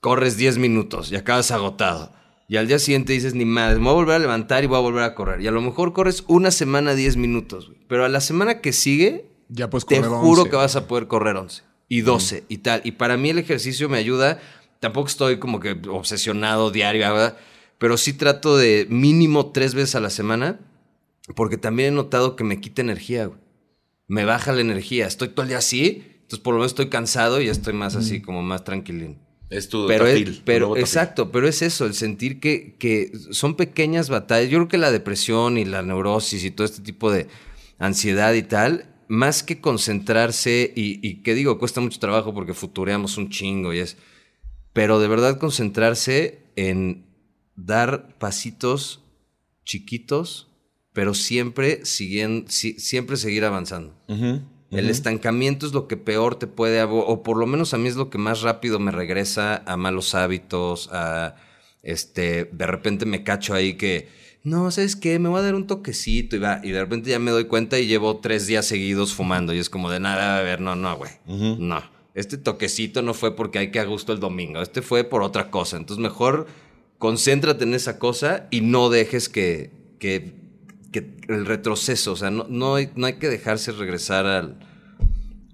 Speaker 3: corres 10 minutos y acabas agotado. Y al día siguiente dices, ni madre, me voy a volver a levantar y voy a volver a correr. Y a lo mejor corres una semana 10 minutos, pero a la semana que sigue,
Speaker 4: Ya puedes
Speaker 3: te
Speaker 4: correr
Speaker 3: juro
Speaker 4: 11.
Speaker 3: que vas a poder correr 11 y 12 y tal. Y para mí el ejercicio me ayuda. Tampoco estoy como que obsesionado diario, ¿verdad? pero sí trato de mínimo tres veces a la semana porque también he notado que me quita energía, güey. Me baja la energía. Estoy todo el día así, entonces por lo menos estoy cansado y ya estoy más así, como más tranquilín.
Speaker 2: Es tu
Speaker 3: Pero, es-
Speaker 2: tafil,
Speaker 3: pero
Speaker 2: tafil.
Speaker 3: exacto, pero es eso, el sentir que, que son pequeñas batallas. Yo creo que la depresión y la neurosis y todo este tipo de ansiedad y tal, más que concentrarse, y, y que digo, cuesta mucho trabajo porque futureamos un chingo y es, pero de verdad concentrarse en dar pasitos chiquitos, pero siempre, siguen, si- siempre seguir avanzando. El estancamiento es lo que peor te puede, o por lo menos a mí es lo que más rápido me regresa a malos hábitos, a este, de repente me cacho ahí que, no, ¿sabes qué? Me voy a dar un toquecito y va, y de repente ya me doy cuenta y llevo tres días seguidos fumando y es como de nada, a ver, no, no, güey, no. Este toquecito no fue porque hay que a gusto el domingo, este fue por otra cosa. Entonces mejor concéntrate en esa cosa y no dejes que, que, que el retroceso, o sea, no, no, hay, no hay que dejarse regresar al,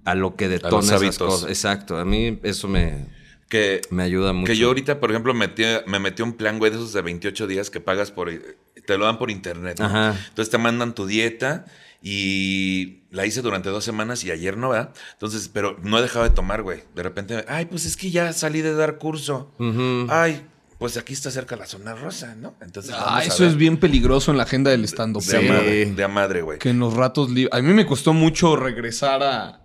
Speaker 3: a lo que detona esas cosas. Exacto, a mí eso me,
Speaker 2: Que,
Speaker 3: me ayuda mucho.
Speaker 2: que yo ahorita, por ejemplo, metí, me metí un plan, güey, de esos de 28 días que pagas por... Te lo dan por internet. ¿no?
Speaker 3: Ajá.
Speaker 2: Entonces te mandan tu dieta y la hice durante dos semanas y ayer no, ¿verdad? Entonces, pero no he dejado de tomar, güey. De repente, ay, pues es que ya salí de dar curso.
Speaker 3: Ujú.
Speaker 2: Ay, pues aquí está cerca la zona rosa, ¿no? Entonces,
Speaker 4: Ah,
Speaker 2: vamos a
Speaker 4: eso
Speaker 2: ver.
Speaker 4: es bien peligroso en la agenda del stand-up.
Speaker 2: De a
Speaker 3: Sí.
Speaker 2: de a madre, güey.
Speaker 4: Que en los ratos libres. A mí me costó mucho regresar a.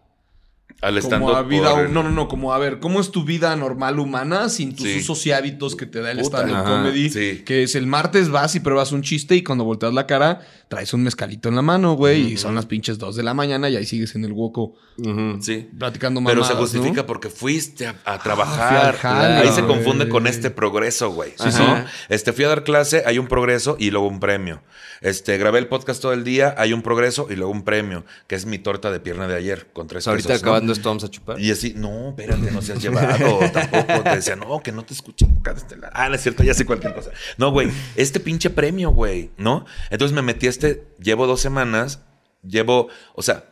Speaker 2: Al
Speaker 4: Como a vida.
Speaker 2: por-
Speaker 4: No, no, no. Como a ver, ¿cómo es tu vida normal humana sin tus
Speaker 2: Sí.
Speaker 4: usos y hábitos que te da el stand-up comedy?
Speaker 2: sí.
Speaker 4: Que es el martes vas y pruebas un chiste y cuando volteas la cara traes un mezcalito en la mano, güey. Y son las pinches dos de la mañana y ahí sigues en el hueco.
Speaker 2: Sí.
Speaker 4: platicando
Speaker 2: Pero
Speaker 4: mamadas,
Speaker 2: se justifica
Speaker 4: ¿no?
Speaker 2: porque fuiste a, a
Speaker 4: fui
Speaker 2: trabajar.
Speaker 4: jale,
Speaker 2: Ahí se confunde con este progreso, güey.
Speaker 3: Sí, sí.
Speaker 2: ¿no? Este, fui a dar clase, hay un progreso y luego un premio. Este, grabé el podcast todo el día, hay un progreso y luego un premio, que es mi torta de pierna de ayer con tres
Speaker 3: ahorita
Speaker 2: pesos, ¿no?
Speaker 3: acabando esto vamos a chupar.
Speaker 2: Y así, no, espérate, no seas llevado. [LAUGHS] Tampoco te decía, no, que no te escuchen acá de este lado. Ah, no es cierto, ya sé cualquier cosa. No, güey, este pinche premio, güey, ¿no? Entonces me metí a este, llevo dos semanas, llevo, o sea,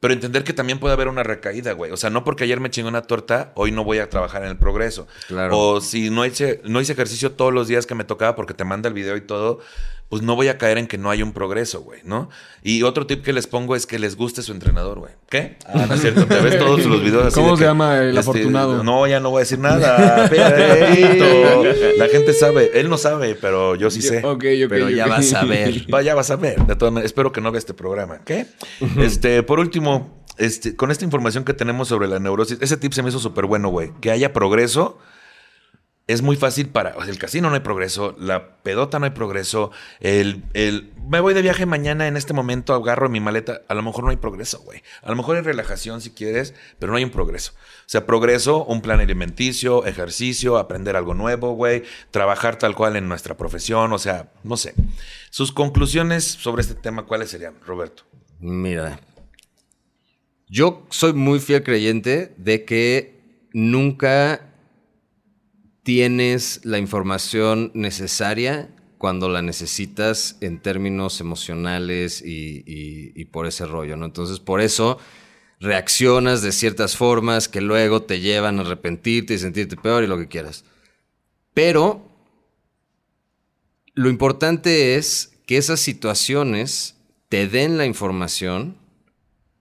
Speaker 2: pero entender que también puede haber una recaída, güey. O sea, no porque ayer me chingó una torta, hoy no voy a trabajar en el progreso.
Speaker 3: Claro.
Speaker 2: O si no hice, no hice ejercicio todos los días que me tocaba porque te manda el video y todo, pues no voy a caer en que no hay un progreso, güey, ¿no? Y otro tip que les pongo es que les guste su entrenador, güey. ¿Qué? Ah, no es cierto. Te ves todos los [LAUGHS] videos así.
Speaker 4: ¿Cómo
Speaker 2: de
Speaker 4: se
Speaker 2: que,
Speaker 4: llama el
Speaker 2: este,
Speaker 4: afortunado?
Speaker 2: No, ya no voy a decir nada. Espérate. La gente sabe. Él no sabe, pero yo sí sé.
Speaker 4: Ok, ok,
Speaker 3: Pero ya vas a ver. [LAUGHS]
Speaker 2: Va, ya vas a ver. De todas maneras, espero que no vea este programa. ¿Qué? Este, por último, este, con esta información que tenemos sobre la neurosis, ese tip se me hizo súper bueno, güey. Que haya progreso. Es muy fácil para. el casino no hay progreso, la pedota no hay progreso, el, el. Me voy de viaje mañana en este momento, agarro mi maleta. A lo mejor no hay progreso, güey. A lo mejor hay relajación si quieres, pero no hay un progreso. O sea, progreso, un plan alimenticio, ejercicio, aprender algo nuevo, güey. Trabajar tal cual en nuestra profesión, o sea, no sé. Sus conclusiones sobre este tema, ¿cuáles serían, Roberto?
Speaker 3: Mira. Yo soy muy fiel creyente de que nunca tienes la información necesaria cuando la necesitas en términos emocionales y, por ese rollo, ¿no? Entonces, por eso reaccionas de ciertas formas que luego te llevan a arrepentirte y sentirte peor y lo que quieras. Pero lo importante es que esas situaciones te den la información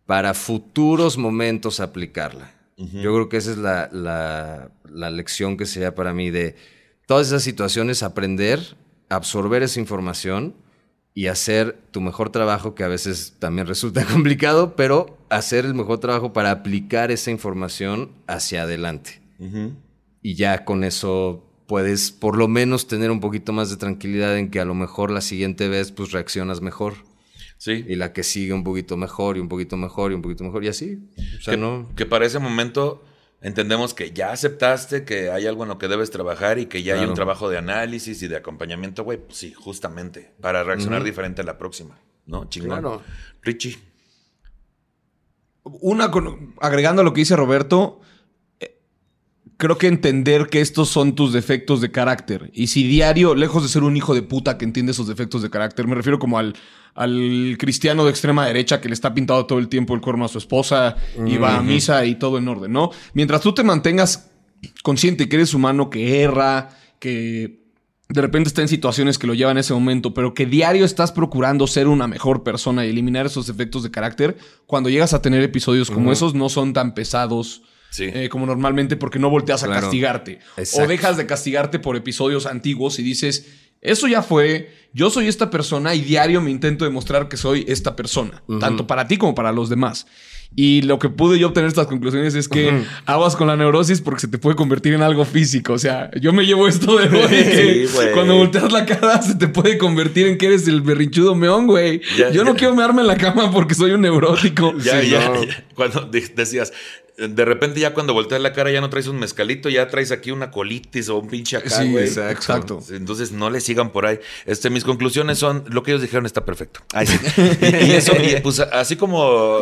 Speaker 3: para futuros momentos aplicarla. Yo creo que esa es la, la- la lección que sería para mí de todas esas situaciones, aprender, absorber esa información y hacer tu mejor trabajo, que a veces también [LAUGHS] resulta complicado, pero hacer el mejor trabajo para aplicar esa información hacia adelante. Y ya con eso puedes por lo menos tener un poquito más de tranquilidad en que a lo mejor la siguiente vez pues reaccionas mejor
Speaker 2: Sí.
Speaker 3: y la que sigue un poquito mejor y un poquito mejor y un poquito mejor y así. O sea,
Speaker 2: que,
Speaker 3: no...
Speaker 2: que para ese momento entendemos que ya aceptaste que hay algo en lo que debes trabajar y que ya hay un trabajo de análisis y de acompañamiento, güey. Pues sí, justamente. Para reaccionar diferente a la próxima. ¿No? Chingón.
Speaker 3: Claro.
Speaker 2: Richie.
Speaker 4: Una, con- agregando a lo que dice Roberto, creo que entender que estos son tus defectos de carácter. Y si diario, lejos de ser un hijo de puta que entiende esos defectos de carácter, me refiero como al, al cristiano de extrema derecha que le está pintado todo el tiempo el cuerno a su esposa y va a misa y todo en orden, ¿no? Mientras tú te mantengas consciente que eres humano, que erra, que de repente está en situaciones que lo llevan a ese momento, pero que diario estás procurando ser una mejor persona y eliminar esos efectos de carácter, cuando llegas a tener episodios como esos no son tan pesados
Speaker 2: Sí.
Speaker 4: eh, como normalmente porque no volteas a
Speaker 3: Claro.
Speaker 4: castigarte.
Speaker 3: Exacto.
Speaker 4: O dejas de castigarte por episodios antiguos y dices, eso ya fue, yo soy esta persona y diario me intento demostrar que soy esta persona, tanto para ti como para los demás. Y lo que pude yo obtener estas conclusiones es que aguas con la neurosis porque se te puede convertir en algo físico. O sea, yo me llevo esto de hoy [LAUGHS] que
Speaker 2: Sí,
Speaker 4: cuando volteas la cara se te puede convertir en que eres el berrinchudo meón, güey. Yo no quiero mearme en la cama porque soy un neurótico.
Speaker 2: Ya,
Speaker 3: Sí,
Speaker 2: ya,
Speaker 3: no.
Speaker 2: ya. Cuando de- decías, de repente ya cuando volteas la cara ya no traes un mezcalito, ya traes aquí una colitis o un pinche acá,
Speaker 4: Sí,
Speaker 2: güey.
Speaker 3: exacto.
Speaker 2: Entonces no le sigan por ahí. Este, mis conclusiones son, lo que ellos dijeron está perfecto. Ay, sí. [LAUGHS] y, y eso, y, pues así como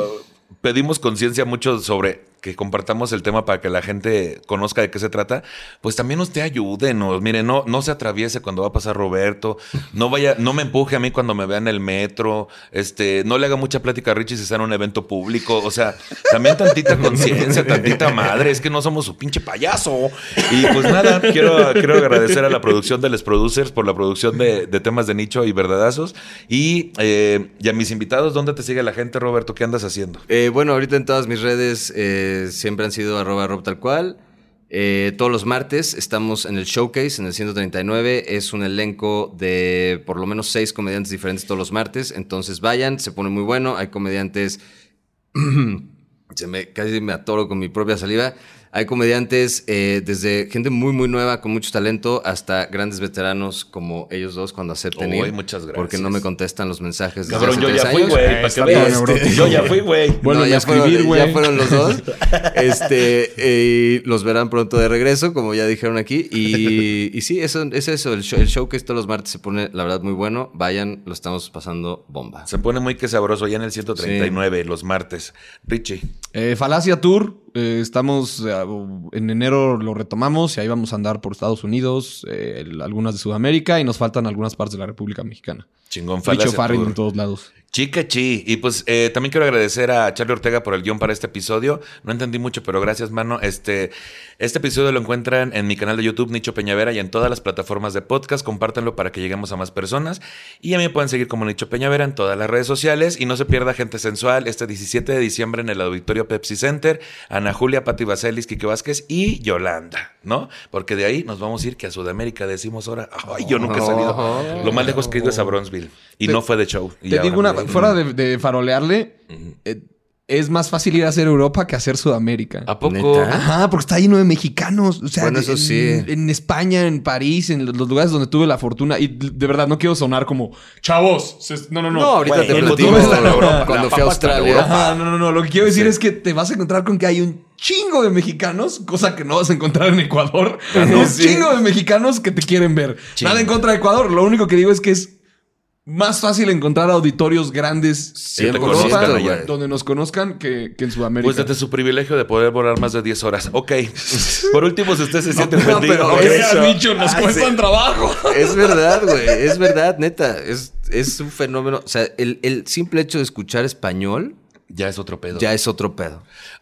Speaker 2: pedimos conciencia mucho sobre que compartamos el tema para que la gente conozca de qué se trata, pues también usted ayúdenos. Mire, no, no se atraviese cuando va a pasar Roberto, no vaya, no me empuje a mí cuando me vea en el metro, este, no le haga mucha plática a Richie si está en un evento público. O sea, también tantita conciencia, tantita madre, es que no somos su pinche payaso. Y pues nada, quiero, quiero agradecer a la producción de Les Producers por la producción de, de temas de nicho y verdadazos. Y, eh, y a mis invitados, ¿dónde te sigue la gente, Roberto? ¿Qué andas haciendo?
Speaker 3: Eh, bueno, ahorita en todas mis redes eh, siempre han sido arroba rob tal cual. Eh, todos los martes estamos en el showcase, en el 139. Es un elenco de por lo menos seis comediantes diferentes todos los martes. Entonces vayan, se pone muy bueno. Hay comediantes. [CLEARS THROAT] se me, casi me atoro con mi propia saliva. Hay comediantes eh, desde gente muy, muy nueva, con mucho talento, hasta grandes veteranos como ellos dos cuando acepten
Speaker 2: Uy,
Speaker 3: ir.
Speaker 2: muchas gracias.
Speaker 3: Porque no me contestan los mensajes. desde
Speaker 2: Cabrón,
Speaker 3: hace
Speaker 2: yo
Speaker 3: tres
Speaker 2: ya fui,
Speaker 4: bien neurótico.
Speaker 2: Yo ya fui, güey. [LAUGHS]
Speaker 4: Bueno,
Speaker 3: No, ya,
Speaker 4: escribir,
Speaker 3: fueron,
Speaker 4: güey.
Speaker 3: ya fueron los dos. Este, eh, los verán pronto de regreso, como ya dijeron aquí. Y, y sí, eso es eso. El show, el show que es todos los martes se pone, la verdad, muy bueno. Vayan, lo estamos pasando bomba.
Speaker 2: Se pone muy que sabroso ya en el 139, los martes. Richie.
Speaker 4: Eh, Falacia Tour, eh, estamos eh, en enero lo retomamos y ahí vamos a andar por Estados Unidos, eh, el- algunas de Sudamérica y nos faltan algunas partes de la República Mexicana.
Speaker 2: Chingón
Speaker 4: Richo en todos lados.
Speaker 2: Chica chi. Y pues eh, también quiero agradecer a Charlie Ortega por el guion para este episodio. No entendí mucho, pero gracias, mano. Este, este episodio lo encuentran en mi canal de YouTube, Nicho Peñavera, y en todas las plataformas de podcast. Compártanlo para que lleguemos a más personas. Y a mí me pueden seguir como Nicho Peñavera en todas las redes sociales. Y no se pierda Gente Sensual este 17 de diciembre en el Auditorio Pepsi Center. Ana Julia, Pati Vaselis, Quique Vázquez y Yolanda, ¿no? Porque de ahí nos vamos a ir que a Sudamérica decimos ahora. Ay, yo nunca he salido. Lo más lejos que he ido es a Bronzeville. Y
Speaker 4: Te-
Speaker 2: no fue de show. Y
Speaker 4: Te digo una,
Speaker 2: me-
Speaker 4: fuera de, de farolearle, eh, es más fácil ir a hacer Europa que hacer Sudamérica.
Speaker 2: ¿A poco?
Speaker 3: ¿Neta?
Speaker 4: Ajá, porque está lleno de mexicanos. O sea,
Speaker 3: Bueno, eso
Speaker 4: en,
Speaker 3: sí.
Speaker 4: en España, en París, en los lugares donde tuve la fortuna. Y de verdad, no quiero sonar como chavos. No, no, no.
Speaker 3: No, ahorita te platico
Speaker 2: Europa.
Speaker 3: cuando
Speaker 2: La
Speaker 3: fui a Australia.
Speaker 4: Ajá, no, no, no. Lo que quiero decir es que te vas a encontrar con que hay un chingo de mexicanos, cosa que no vas a encontrar en Ecuador. un chingo de mexicanos que te quieren ver.
Speaker 2: Chingo.
Speaker 4: Nada en contra de Ecuador. Lo único que digo es que es más fácil encontrar auditorios grandes
Speaker 2: Que
Speaker 4: en Europa,
Speaker 2: conozcan
Speaker 4: donde nos conozcan que, que en Sudamérica.
Speaker 2: Pues desde su privilegio de poder volar más de 10 horas. Ok. [LAUGHS] Por último, si usted se siente
Speaker 3: no,
Speaker 2: ofendido.
Speaker 3: pero es-
Speaker 2: eso-
Speaker 4: dicho, nos
Speaker 3: Ah,
Speaker 4: cuestan
Speaker 3: sí.
Speaker 4: trabajo.
Speaker 3: Es verdad, güey. Es verdad, neta. Es, es un fenómeno. O sea, el, el simple hecho de escuchar español
Speaker 2: Ya es otro pedo.
Speaker 3: ya es otro pedo.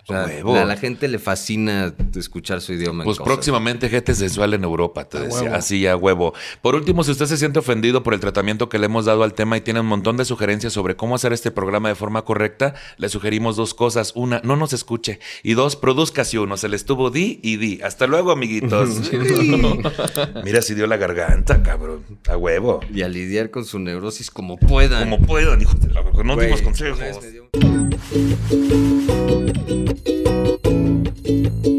Speaker 3: O sea,
Speaker 2: Huevo.
Speaker 3: a la gente le fascina escuchar su idioma. en
Speaker 2: Pues
Speaker 3: cosas.
Speaker 2: próximamente gente sensual en Europa, te
Speaker 4: A
Speaker 2: decía.
Speaker 4: huevo.
Speaker 2: Así a huevo. Por último, si usted se siente ofendido por el tratamiento que le hemos dado al tema y tiene un montón de sugerencias sobre cómo hacer este programa de forma correcta, le sugerimos dos cosas. Una, no nos escuche. Y dos, produzca si uno. Se le estuvo di y di. Hasta luego, amiguitos. [LAUGHS] Mira si dio la garganta, cabrón. A huevo.
Speaker 3: Y a lidiar con su neurosis como puedan.
Speaker 2: Como puedan, hijos de la... No dimos consejos.
Speaker 3: thank you